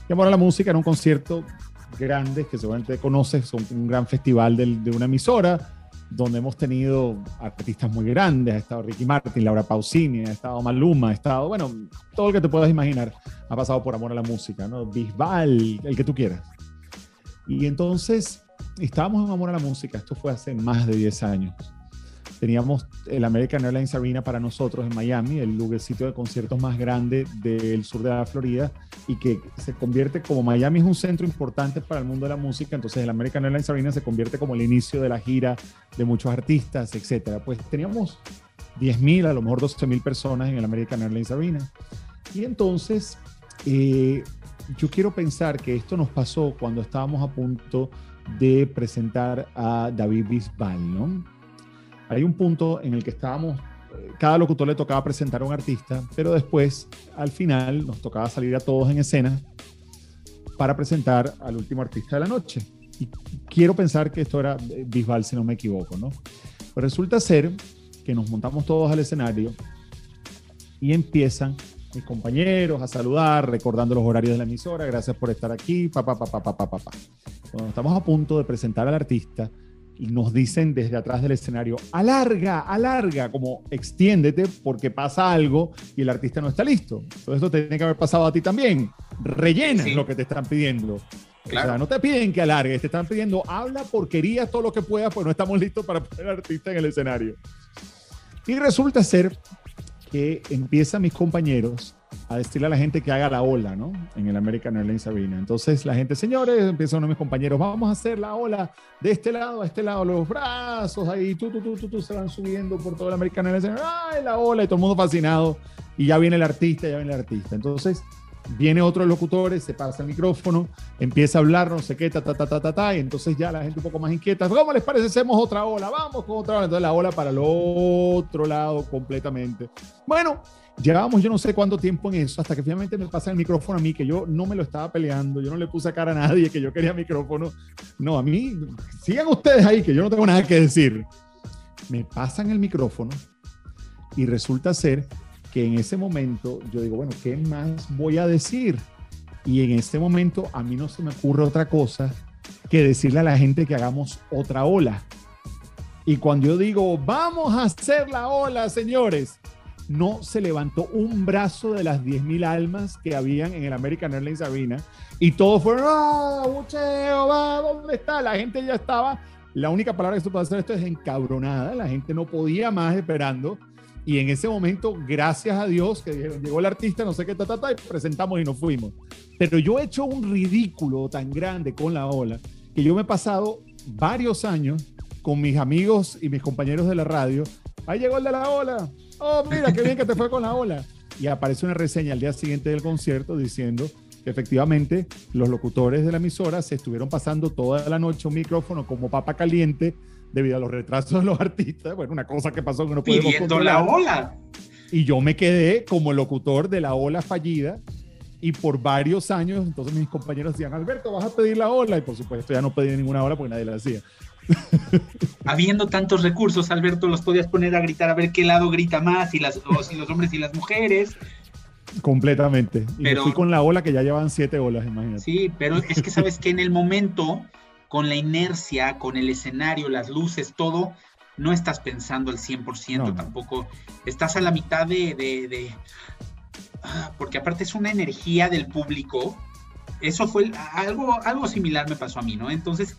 Y Amor a la Música era un concierto grande que seguramente conoces, son un gran festival de, de una emisora donde hemos tenido artistas muy grandes, ha estado Ricky Martin, Laura Pausini, ha estado Maluma, ha estado, bueno, todo el que te puedas imaginar ha pasado por Amor a la Música, ¿no? Bisbal, el que tú quieras. Y entonces estábamos en Amor a la Música, esto fue hace más de 10 años. Teníamos el American Airlines Arena para nosotros en Miami, el lugarcito de conciertos más grande del sur de la Florida y que se convierte como Miami es un centro importante para el mundo de la música, entonces el American Airlines Arena se convierte como el inicio de la gira de muchos artistas, etcétera. Pues teníamos 10.000, a lo mejor 12.000 personas en el American Airlines Arena. Y entonces eh, yo quiero pensar que esto nos pasó cuando estábamos a punto de presentar a David Bisbal, ¿no? Hay un punto en el que estábamos, eh, cada locutor le tocaba presentar a un artista, pero después, al final, nos tocaba salir a todos en escena para presentar al último artista de la noche. Y quiero pensar que esto era Bisbal, si no me equivoco, ¿no? Pues resulta ser que nos montamos todos al escenario y empiezan mis compañeros, a saludar, recordando los horarios de la emisora, gracias por estar aquí, papá, papá, papá, papá. Cuando estamos a punto de presentar al artista, y nos dicen desde atrás del escenario, alarga, alarga, como extiéndete porque pasa algo y el artista no está listo. Todo esto tiene que haber pasado a ti también. Rellena lo que te están pidiendo. O sea, no te piden que alargues, te están pidiendo habla porquería todo lo que puedas, pues no estamos listos para poner al artista en el escenario. Y resulta ser que empiezan mis compañeros a decirle a la gente que haga la ola, ¿no? En el American Airlines Arena. Entonces la gente, señores, empieza uno de mis compañeros, vamos a hacer la ola de este lado a este lado, los brazos ahí, tú, tú, tú, tú, tú se van subiendo por todo el American Airlines Arena, ¡ay, la ola! Y todo el mundo fascinado. Y ya viene el artista, ya viene el artista. Entonces viene otro locutor, se pasa el micrófono, empieza a hablar, no sé qué, ta, ta, ta, ta, ta, ta, y entonces ya la gente un poco más inquieta, ¿cómo les parece? Hacemos otra ola, vamos con otra ola, entonces la ola para el otro lado completamente. Bueno, llevábamos yo no sé cuánto tiempo en eso, hasta que finalmente me pasa el micrófono a mí, que yo no me lo estaba peleando, yo no le puse cara a nadie que yo quería micrófono, no, a mí, sigan ustedes ahí, que yo no tengo nada que decir. Me pasan el micrófono y resulta ser que en ese momento yo digo, bueno, ¿qué más voy a decir? Y en este momento a mí no se me ocurre otra cosa que decirle a la gente que hagamos otra ola. Y cuando yo digo, vamos a hacer la ola, señores, no se levantó un brazo de las 10.000 almas que habían en el American Airlines Arena y todos fueron, ¡ah, bucheo, va, ¿dónde está? La gente ya estaba, la única palabra que se puede hacer esto es encabronada, la gente no podía más esperando y en ese momento, gracias a Dios, que llegó el artista, no sé qué, ta, ta, ta, y presentamos y nos fuimos. Pero yo he hecho un ridículo tan grande con la ola que yo me he pasado varios años con mis amigos y mis compañeros de la radio. Ahí llegó el de la ola. Oh, mira, qué bien que te fue con la ola. Y aparece una reseña al día siguiente del concierto diciendo que efectivamente los locutores de la emisora se estuvieron pasando toda la noche un micrófono como papa caliente debido a los retrasos de los artistas. Bueno, una cosa que pasó que no podemos Pidiendo la ola. Y yo me quedé como locutor de la ola fallida y por varios años, entonces mis compañeros decían, Alberto, vas a pedir la ola. Y por supuesto ya no pedí ninguna ola porque nadie la hacía. Habiendo tantos recursos, Alberto, los podías poner a gritar a ver qué lado grita más, si, las, si los hombres y las mujeres. Completamente. Y pero, fui con la ola que ya llevan siete olas, imagínate. Sí, pero es que sabes que en el momento, con la inercia, con el escenario, las luces, todo, no estás pensando al 100% tampoco. Estás a la mitad de, ah, porque aparte es una energía del público. Eso fue algo, algo similar me pasó a mí, ¿no? Entonces,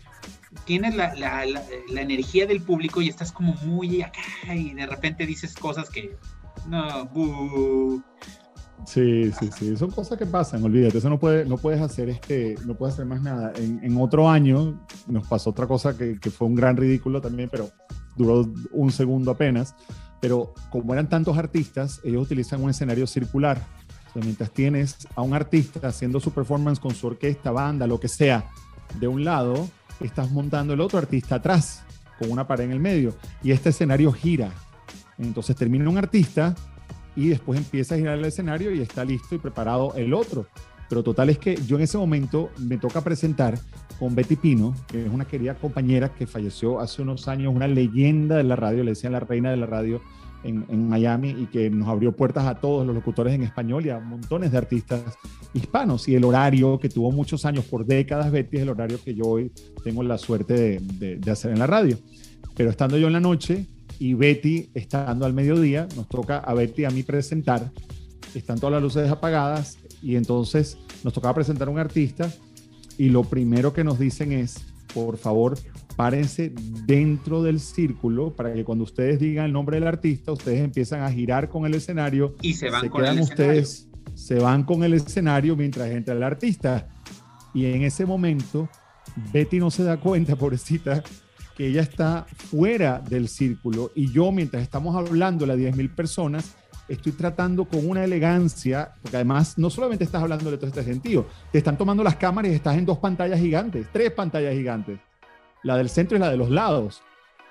tienes la, energía del público y estás como muy acá y de repente dices cosas que no, Sí, sí, sí, son cosas que pasan, olvídate, eso no, puede, no puedes hacer este, no puedes hacer más nada. En, otro año nos pasó otra cosa que, que, fue un gran ridículo también, pero duró un segundo apenas, pero como eran tantos artistas, ellos utilizan un escenario circular. mientras tienes a un artista haciendo su performance con su orquesta, banda, lo que sea, de un lado, estás montando el otro artista atrás, con una pared en el medio, y este escenario gira. Entonces termina un artista y después empieza a girar el escenario y está listo y preparado el otro. Pero total es que yo en ese momento me toca presentar con Betty Pino, que es una querida compañera que falleció hace unos años, una leyenda de la radio, le decían la reina de la radio en, en, Miami y que nos abrió puertas a todos los locutores en español y a montones de artistas hispanos. Y el horario que tuvo muchos años, por décadas, Betty, es el horario que yo hoy tengo la suerte de, de, hacer en la radio. Pero estando yo en la noche y Betty estando al mediodía, nos toca a Betty a mí presentar. Están todas las luces apagadas y entonces nos tocaba presentar a un artista y lo primero que nos dicen es, por favor, párense dentro del círculo para que cuando ustedes digan el nombre del artista, ustedes empiezan a girar con el escenario y se van con el ustedes, se van con el escenario mientras entra el artista. Y en ese momento, Betty no se da cuenta, pobrecita, que ella está fuera del círculo. Y yo, mientras estamos hablando a 10.000 personas, estoy tratando con una elegancia, porque además no solamente estás hablando de todo este sentido, te están tomando las cámaras y estás en dos pantallas gigantes, tres pantallas gigantes, la del centro y la de los lados.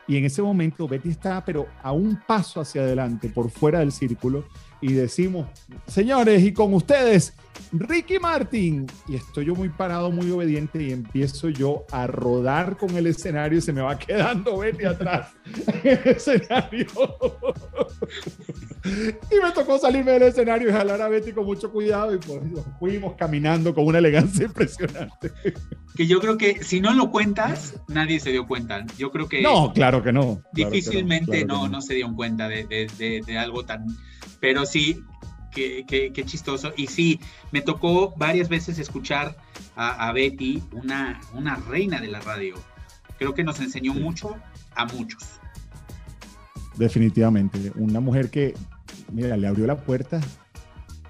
Y en ese momento Betty está, pero a un paso hacia adelante, por fuera del círculo, y decimos, señores, y con ustedes, Ricky Martin. Y estoy yo muy parado, muy obediente, y empiezo yo a rodar con el escenario y se me va quedando Betty atrás en el escenario. Y me tocó salirme del escenario y jalar a Betty con mucho cuidado, y pues fuimos caminando con una elegancia impresionante. Que yo creo que si no lo cuentas, nadie se dio cuenta. Yo creo que. No, claro que no. Difícilmente no, no, se dieron cuenta de, de, de algo tan pero sí, qué, qué, chistoso. Y sí, me tocó varias veces escuchar a, Betty, una, una reina de la radio. Creo que nos enseñó mucho a muchos. Definitivamente, una mujer que, mira, le abrió la puerta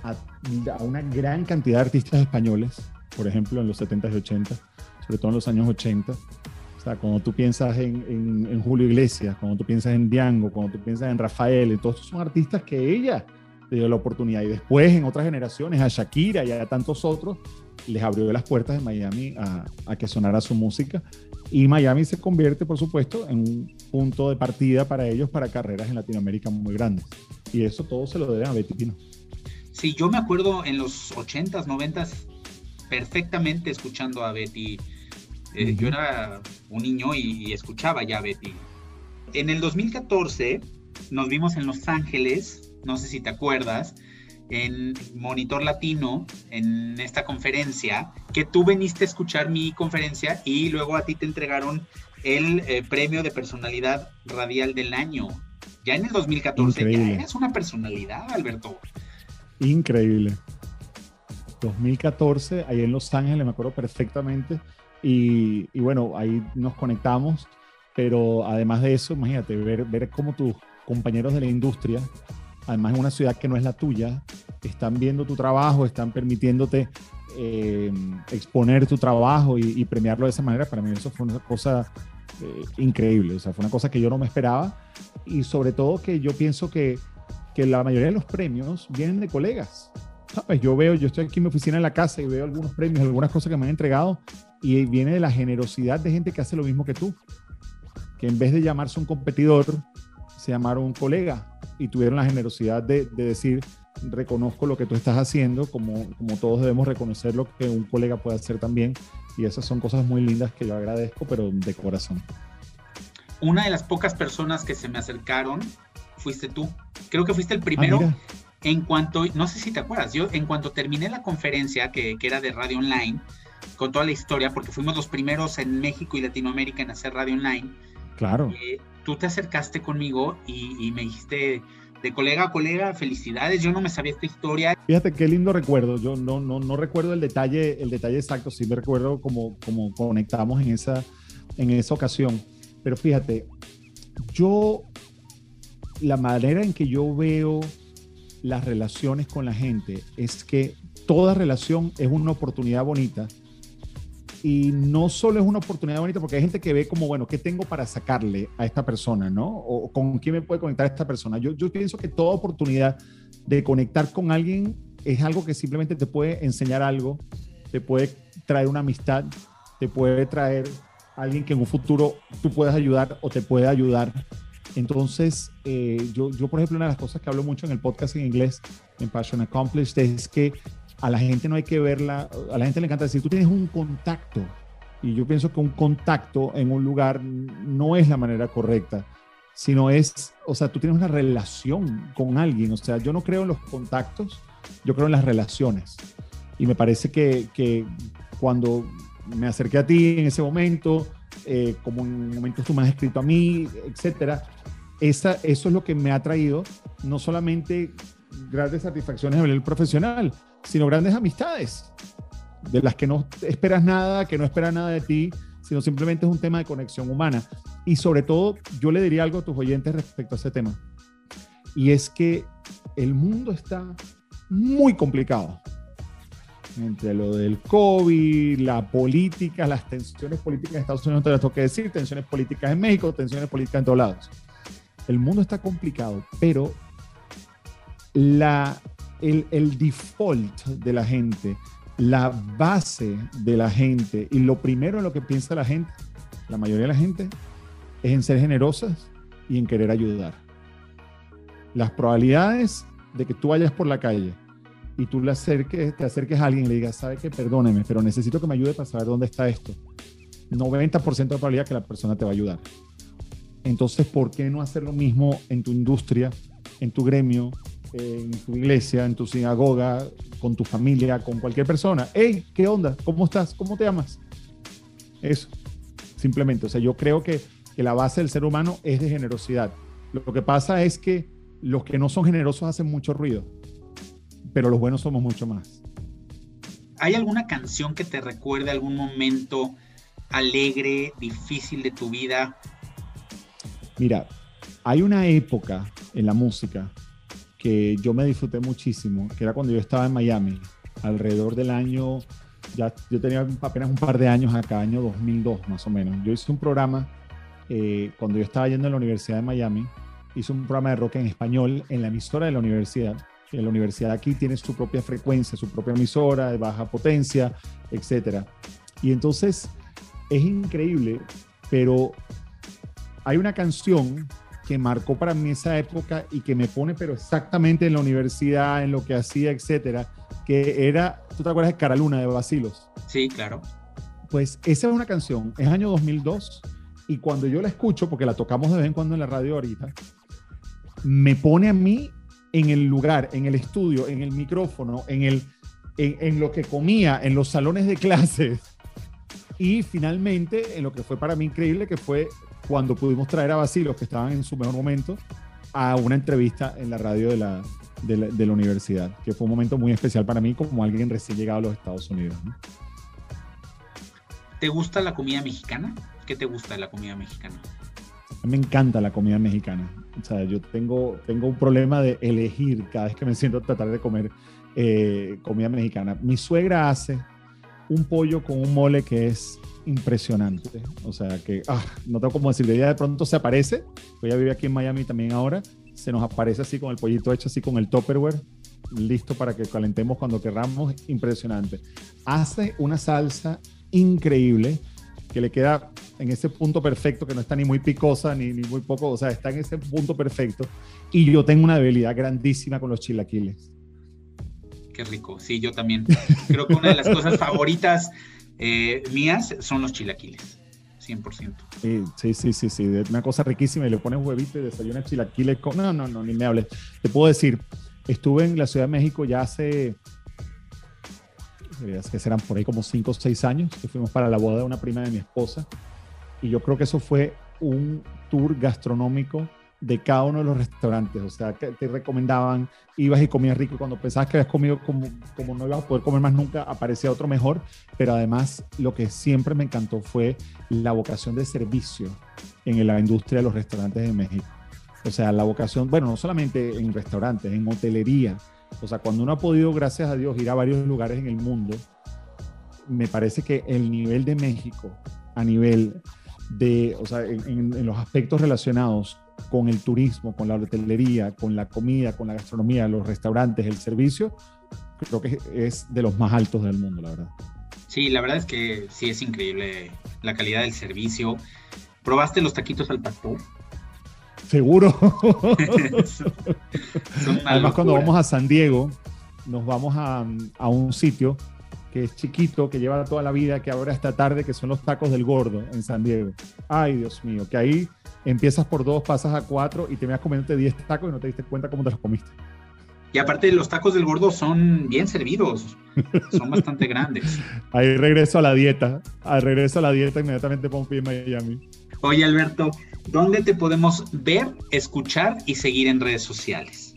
a, una gran cantidad de artistas españoles, por ejemplo, en los 70 y 80, sobre todo en los años 80. O sea, cuando tú piensas en, en, Julio Iglesias, cuando tú piensas en Diango, cuando tú piensas en Rafael, todos son artistas que ella le dio la oportunidad. Y después, en otras generaciones, a Shakira y a tantos otros, les abrió las puertas de Miami a, a, que sonara su música. Y Miami se convierte, por supuesto, en un punto de partida para ellos para carreras en Latinoamérica muy grandes. Y eso todo se lo deben a Betty Pino. Sí, yo me acuerdo en los 80s, 90s, perfectamente escuchando a Betty. Eh, yo era un niño y, y escuchaba ya a Betty. En el 2014 nos vimos en Los Ángeles no sé si te acuerdas, en Monitor Latino, en esta conferencia, que tú veniste a escuchar mi conferencia y luego a ti te entregaron el eh, premio de personalidad radial del año. Ya en el 2014 Increíble. ya eres una personalidad, Alberto. Increíble. 2014, ahí en Los Ángeles, me acuerdo perfectamente. Y, bueno, ahí nos conectamos, pero además de eso, imagínate, ver, ver cómo tus compañeros de la industria además en una ciudad que no es la tuya, están viendo tu trabajo, están permitiéndote eh, exponer tu trabajo y, premiarlo de esa manera, para mí eso fue una cosa eh, increíble, o sea, fue una cosa que yo no me esperaba y sobre todo que yo pienso que, que la mayoría de los premios vienen de colegas. ¿Sabes? Yo veo, yo estoy aquí en mi oficina en la casa y veo algunos premios, algunas cosas que me han entregado y viene de la generosidad de gente que hace lo mismo que tú, que en vez de llamarse un competidor, se llamaron un colega y tuvieron la generosidad de, decir, reconozco lo que tú estás haciendo, como, como todos debemos reconocer lo que un colega puede hacer también. Y esas son cosas muy lindas que yo agradezco, pero de corazón. Una de las pocas personas que se me acercaron fuiste tú. Creo que fuiste el primero. Ah, en cuanto, no sé si te acuerdas, yo en cuanto terminé la conferencia que, que era de radio online, con toda la historia, porque fuimos los primeros en México y Latinoamérica en hacer radio online. Claro. Eh, tú te acercaste conmigo y, me dijiste, de colega a colega, felicidades, yo no me sabía esta historia. Fíjate qué lindo recuerdo, yo no, no, no recuerdo el detalle, el detalle exacto, sí me recuerdo como, como conectamos en esa, en esa ocasión, pero fíjate, yo, la manera en que yo veo las relaciones con la gente es que toda relación es una oportunidad bonita y no solo es una oportunidad bonita porque hay gente que ve como, bueno, ¿qué tengo para sacarle a esta persona, no? O con quién me puede conectar esta persona. Yo, yo pienso que toda oportunidad de conectar con alguien es algo que simplemente te puede enseñar algo, te puede traer una amistad, te puede traer alguien que en un futuro tú puedas ayudar o te puede ayudar. Entonces, eh, yo, yo, por ejemplo, una de las cosas que hablo mucho en el podcast en inglés, en Passion Accomplished, es que a la gente no hay que verla, a la gente le encanta decir, tú tienes un contacto. Y yo pienso que un contacto en un lugar no es la manera correcta, sino es, o sea, tú tienes una relación con alguien. O sea, yo no creo en los contactos, yo creo en las relaciones. Y me parece que, que cuando me acerqué a ti en ese momento, eh, como en momentos tú me has escrito a mí, etcétera, esa, eso es lo que me ha traído no solamente grandes satisfacciones a nivel profesional, sino grandes amistades, de las que no esperas nada, que no esperan nada de ti, sino simplemente es un tema de conexión humana. Y sobre todo, yo le diría algo a tus oyentes respecto a ese tema. Y es que el mundo está muy complicado. Entre lo del COVID, la política, las tensiones políticas en Estados Unidos, te lo tengo que decir, tensiones políticas en México, tensiones políticas en todos lados. El mundo está complicado, pero la el, default de la gente, la base de la gente y lo primero en lo que piensa la gente, la mayoría de la gente, es en ser generosas y en querer ayudar. Las probabilidades de que tú vayas por la calle y tú le acerques, te acerques a alguien y le digas, sabe que perdóneme, pero necesito que me ayude para saber dónde está esto. 90% de probabilidad que la persona te va a ayudar. Entonces, ¿por qué no hacer lo mismo en tu industria, en tu gremio, en tu iglesia, en tu sinagoga, con tu familia, con cualquier persona. Hey, ¿qué onda? ¿Cómo estás? ¿Cómo te llamas? Eso, simplemente. O sea, yo creo que, que la base del ser humano es de generosidad. Lo que pasa es que los que no son generosos hacen mucho ruido, pero los buenos somos mucho más. ¿Hay alguna canción que te recuerde algún momento alegre, difícil de tu vida? Mira, hay una época en la música que yo me disfruté muchísimo, que era cuando yo estaba en Miami, alrededor del año, ya yo tenía apenas un par de años acá, año 2002 más o menos. Yo hice un programa eh, cuando yo estaba yendo a la Universidad de Miami, hice un programa de rock en español en la emisora de la universidad. La universidad aquí tiene su propia frecuencia, su propia emisora de baja potencia, etc. Y entonces es increíble, pero hay una canción que marcó para mí esa época y que me pone, pero exactamente en la universidad, en lo que hacía, etcétera, que era, ¿tú te acuerdas de Caraluna de Basilos? Sí, claro. Pues esa es una canción, es año 2002, y cuando yo la escucho, porque la tocamos de vez en cuando en la radio ahorita, me pone a mí en el lugar, en el estudio, en el micrófono, en, el, en, en lo que comía, en los salones de clases. Y finalmente, en lo que fue para mí increíble, que fue cuando pudimos traer a Basilos, que estaban en su mejor momento, a una entrevista en la radio de la, de la, universidad, que fue un momento muy especial para mí como alguien recién llegado a los Estados Unidos. ¿Te gusta la comida mexicana? ¿Qué te gusta de la comida mexicana? me encanta la comida mexicana. O sea, yo tengo, tengo un problema de elegir cada vez que me siento a tratar de comer eh, comida mexicana. Mi suegra hace un pollo con un mole que es impresionante. O sea que, ah, no tengo cómo decirle, ella de pronto se aparece, ella vive aquí en Miami también ahora, se nos aparece así con el pollito hecho así con el topperware, listo para que calentemos cuando querramos, impresionante. Hace una salsa increíble que le queda en ese punto perfecto, que no está ni muy picosa ni, ni muy poco, o sea, está en ese punto perfecto. Y yo tengo una debilidad grandísima con los chilaquiles. Qué rico, sí, yo también. Creo que una de las cosas favoritas eh, mías son los chilaquiles. 100%. Sí, sí, sí, sí, una cosa riquísima y le pones huevito y desayunas chilaquiles con... No, no, no, ni me hables. Te puedo decir, estuve en la Ciudad de México ya hace, que serán por ahí como 5 o 6 años, que fuimos para la boda de una prima de mi esposa. Y yo creo que eso fue un tour gastronómico de cada uno de los restaurantes. O sea, que te recomendaban, ibas y comías rico. Cuando pensabas que habías comido como, como no ibas a poder comer más nunca, aparecía otro mejor. Pero además, lo que siempre me encantó fue la vocación de servicio en la industria de los restaurantes de México. O sea, la vocación, bueno, no solamente en restaurantes, en hotelería. O sea, cuando uno ha podido, gracias a Dios, ir a varios lugares en el mundo, me parece que el nivel de México a nivel de, o sea, en, los aspectos relacionados con el turismo, con la hotelería, con la comida, con la gastronomía, los restaurantes, el servicio, creo que es de los más altos del mundo, la verdad. Sí, la verdad es que sí es increíble la calidad del servicio. ¿Probaste los taquitos al pastor? Seguro. Además, cuando vamos a San Diego, nos vamos a, a, un sitio que es chiquito, que lleva toda la vida, que ahora esta tarde, que son los tacos del gordo en San Diego. Ay, Dios mío, que ahí empiezas por dos, pasas a cuatro y te vas comiéndote 10 tacos y no te diste cuenta cómo te los comiste. Y aparte los tacos del gordo son bien servidos, son bastante grandes. Ahí regreso a la dieta, al regreso a la dieta inmediatamente pongo pie en Miami. Oye Alberto, ¿dónde te podemos ver, escuchar y seguir en redes sociales?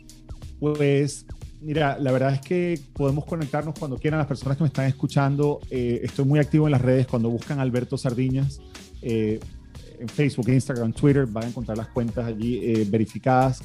Pues mira, la verdad es que podemos conectarnos cuando quieran las personas que me están escuchando. Eh, estoy muy activo en las redes cuando buscan Alberto Sardiñas. Eh, en Facebook, Instagram, Twitter, van a encontrar las cuentas allí eh, verificadas.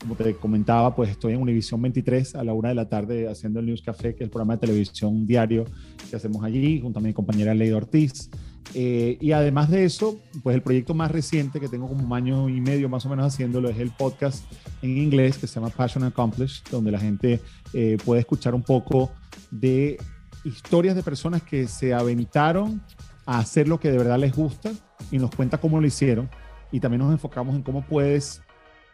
como te comentaba, pues estoy en Univisión 23 a la una de la tarde haciendo el News Café, que es el programa de televisión diario que hacemos allí, junto a mi compañera Ley Ortiz. Eh, y además de eso, pues el proyecto más reciente que tengo como un año y medio más o menos haciéndolo es el podcast en inglés que se llama Passion Accomplished, donde la gente eh, puede escuchar un poco de historias de personas que se aventaron a hacer lo que de verdad les gusta y nos cuenta cómo lo hicieron. Y también nos enfocamos en cómo puedes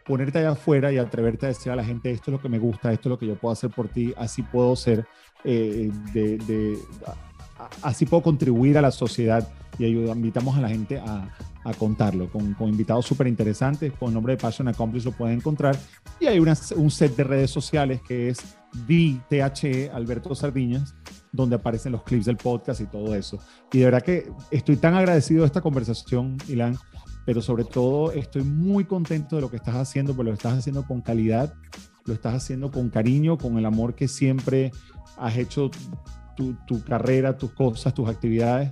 ponerte allá afuera y atreverte a decir a la gente esto es lo que me gusta, esto es lo que yo puedo hacer por ti, así puedo ser, eh, así puedo contribuir a la sociedad y invitamos a la gente a, contarlo con, invitados súper interesantes. Con nombre de Passion Accomplice lo pueden encontrar. Y hay un set de redes sociales que es DTHE Alberto Sardiñas, donde aparecen los clips del podcast y todo eso. Y de verdad que estoy tan agradecido de esta conversación, Ilan, pero sobre todo estoy muy contento de lo que estás haciendo, porque lo estás haciendo con calidad, lo estás haciendo con cariño, con el amor que siempre has hecho tu, tu carrera, tus cosas, tus actividades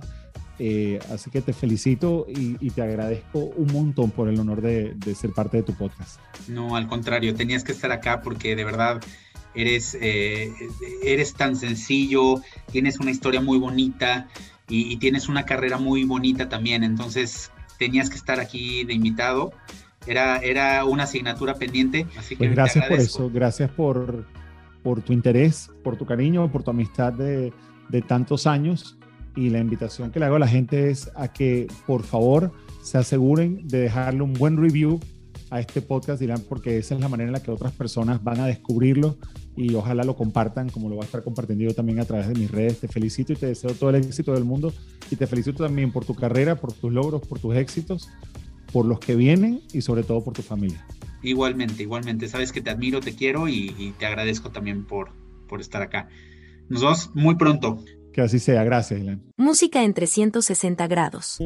eh, así que te felicito y, te agradezco un montón por el honor de, ser parte de tu podcast. No, al contrario, tenías que estar acá porque de verdad eres, eh, eres tan sencillo, tienes una historia muy bonita y, tienes una carrera muy bonita también. Entonces tenías que estar aquí de invitado. Era, era una asignatura pendiente. Así que pues gracias por eso, gracias por, por tu interés, por tu cariño, por tu amistad de, de tantos años y la invitación que le hago a la gente es a que por favor se aseguren de dejarle un buen review a este podcast, dirán, porque esa es la manera en la que otras personas van a descubrirlo y ojalá lo compartan, como lo va a estar compartiendo yo también a través de mis redes. Te felicito y te deseo todo el éxito del mundo y te felicito también por tu carrera, por tus logros, por tus éxitos, por los que vienen y sobre todo por tu familia. Igualmente, igualmente. Sabes que te admiro, te quiero y, y te agradezco también por, por estar acá. Nos vemos muy pronto. Que así sea, gracias, Ilan. Música en 360 grados.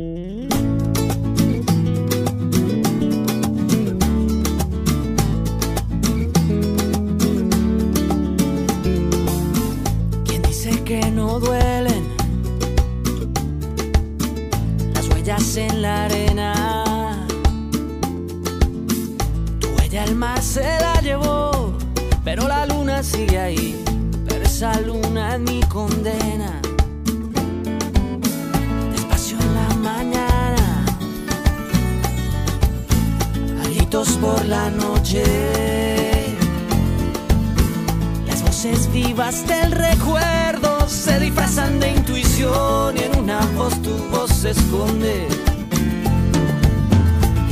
Del recuerdo se disfrazan de intuición y en una voz tu voz se esconde.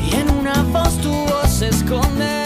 Y en una voz tu voz se esconde.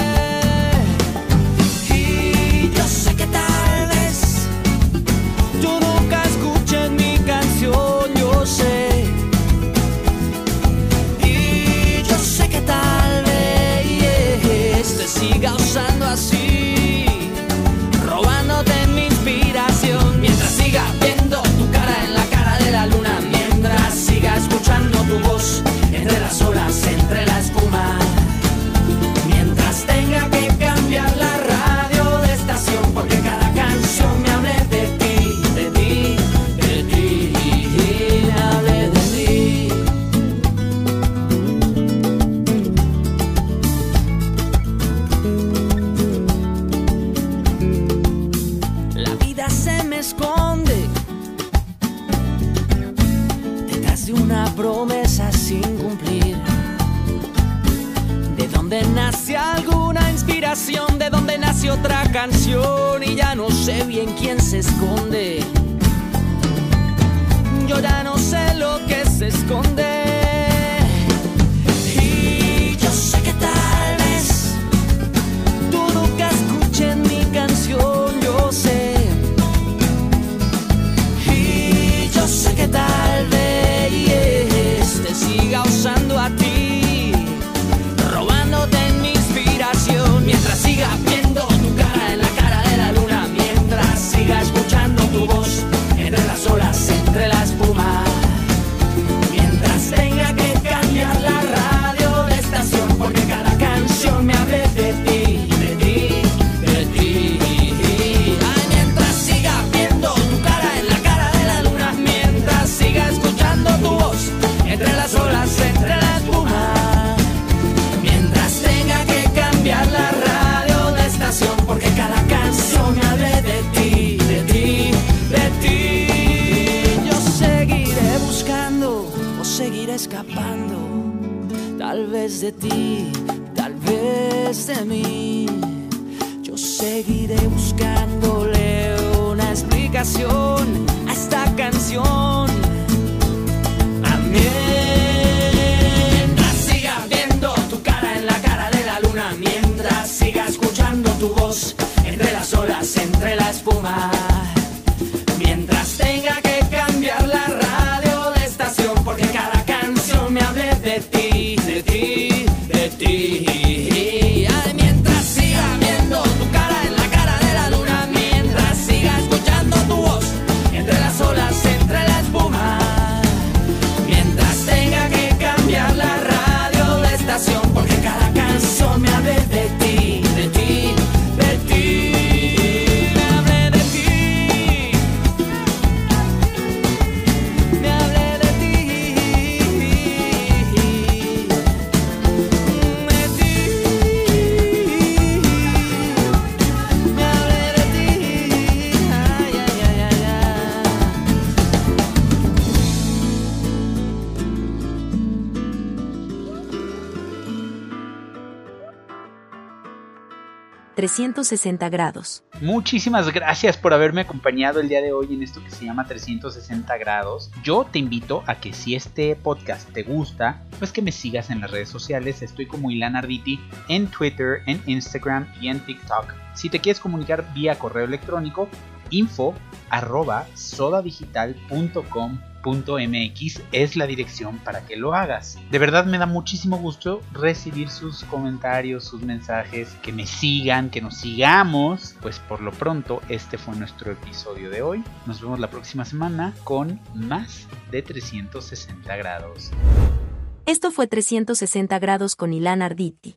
Muchísimas gracias por haberme acompañado el día de hoy en esto que se llama 360 grados. Yo te invito a que si este podcast te gusta, pues que me sigas en las redes sociales. Estoy como Ilan Arditi en Twitter, en Instagram y en TikTok. Si te quieres comunicar vía correo electrónico, info arroba sodadigital.com .mx es la dirección para que lo hagas. De verdad me da muchísimo gusto recibir sus comentarios, sus mensajes, que me sigan, que nos sigamos. Pues por lo pronto, este fue nuestro episodio de hoy. Nos vemos la próxima semana con más de 360 grados. Esto fue 360 grados con Ilan Arditi.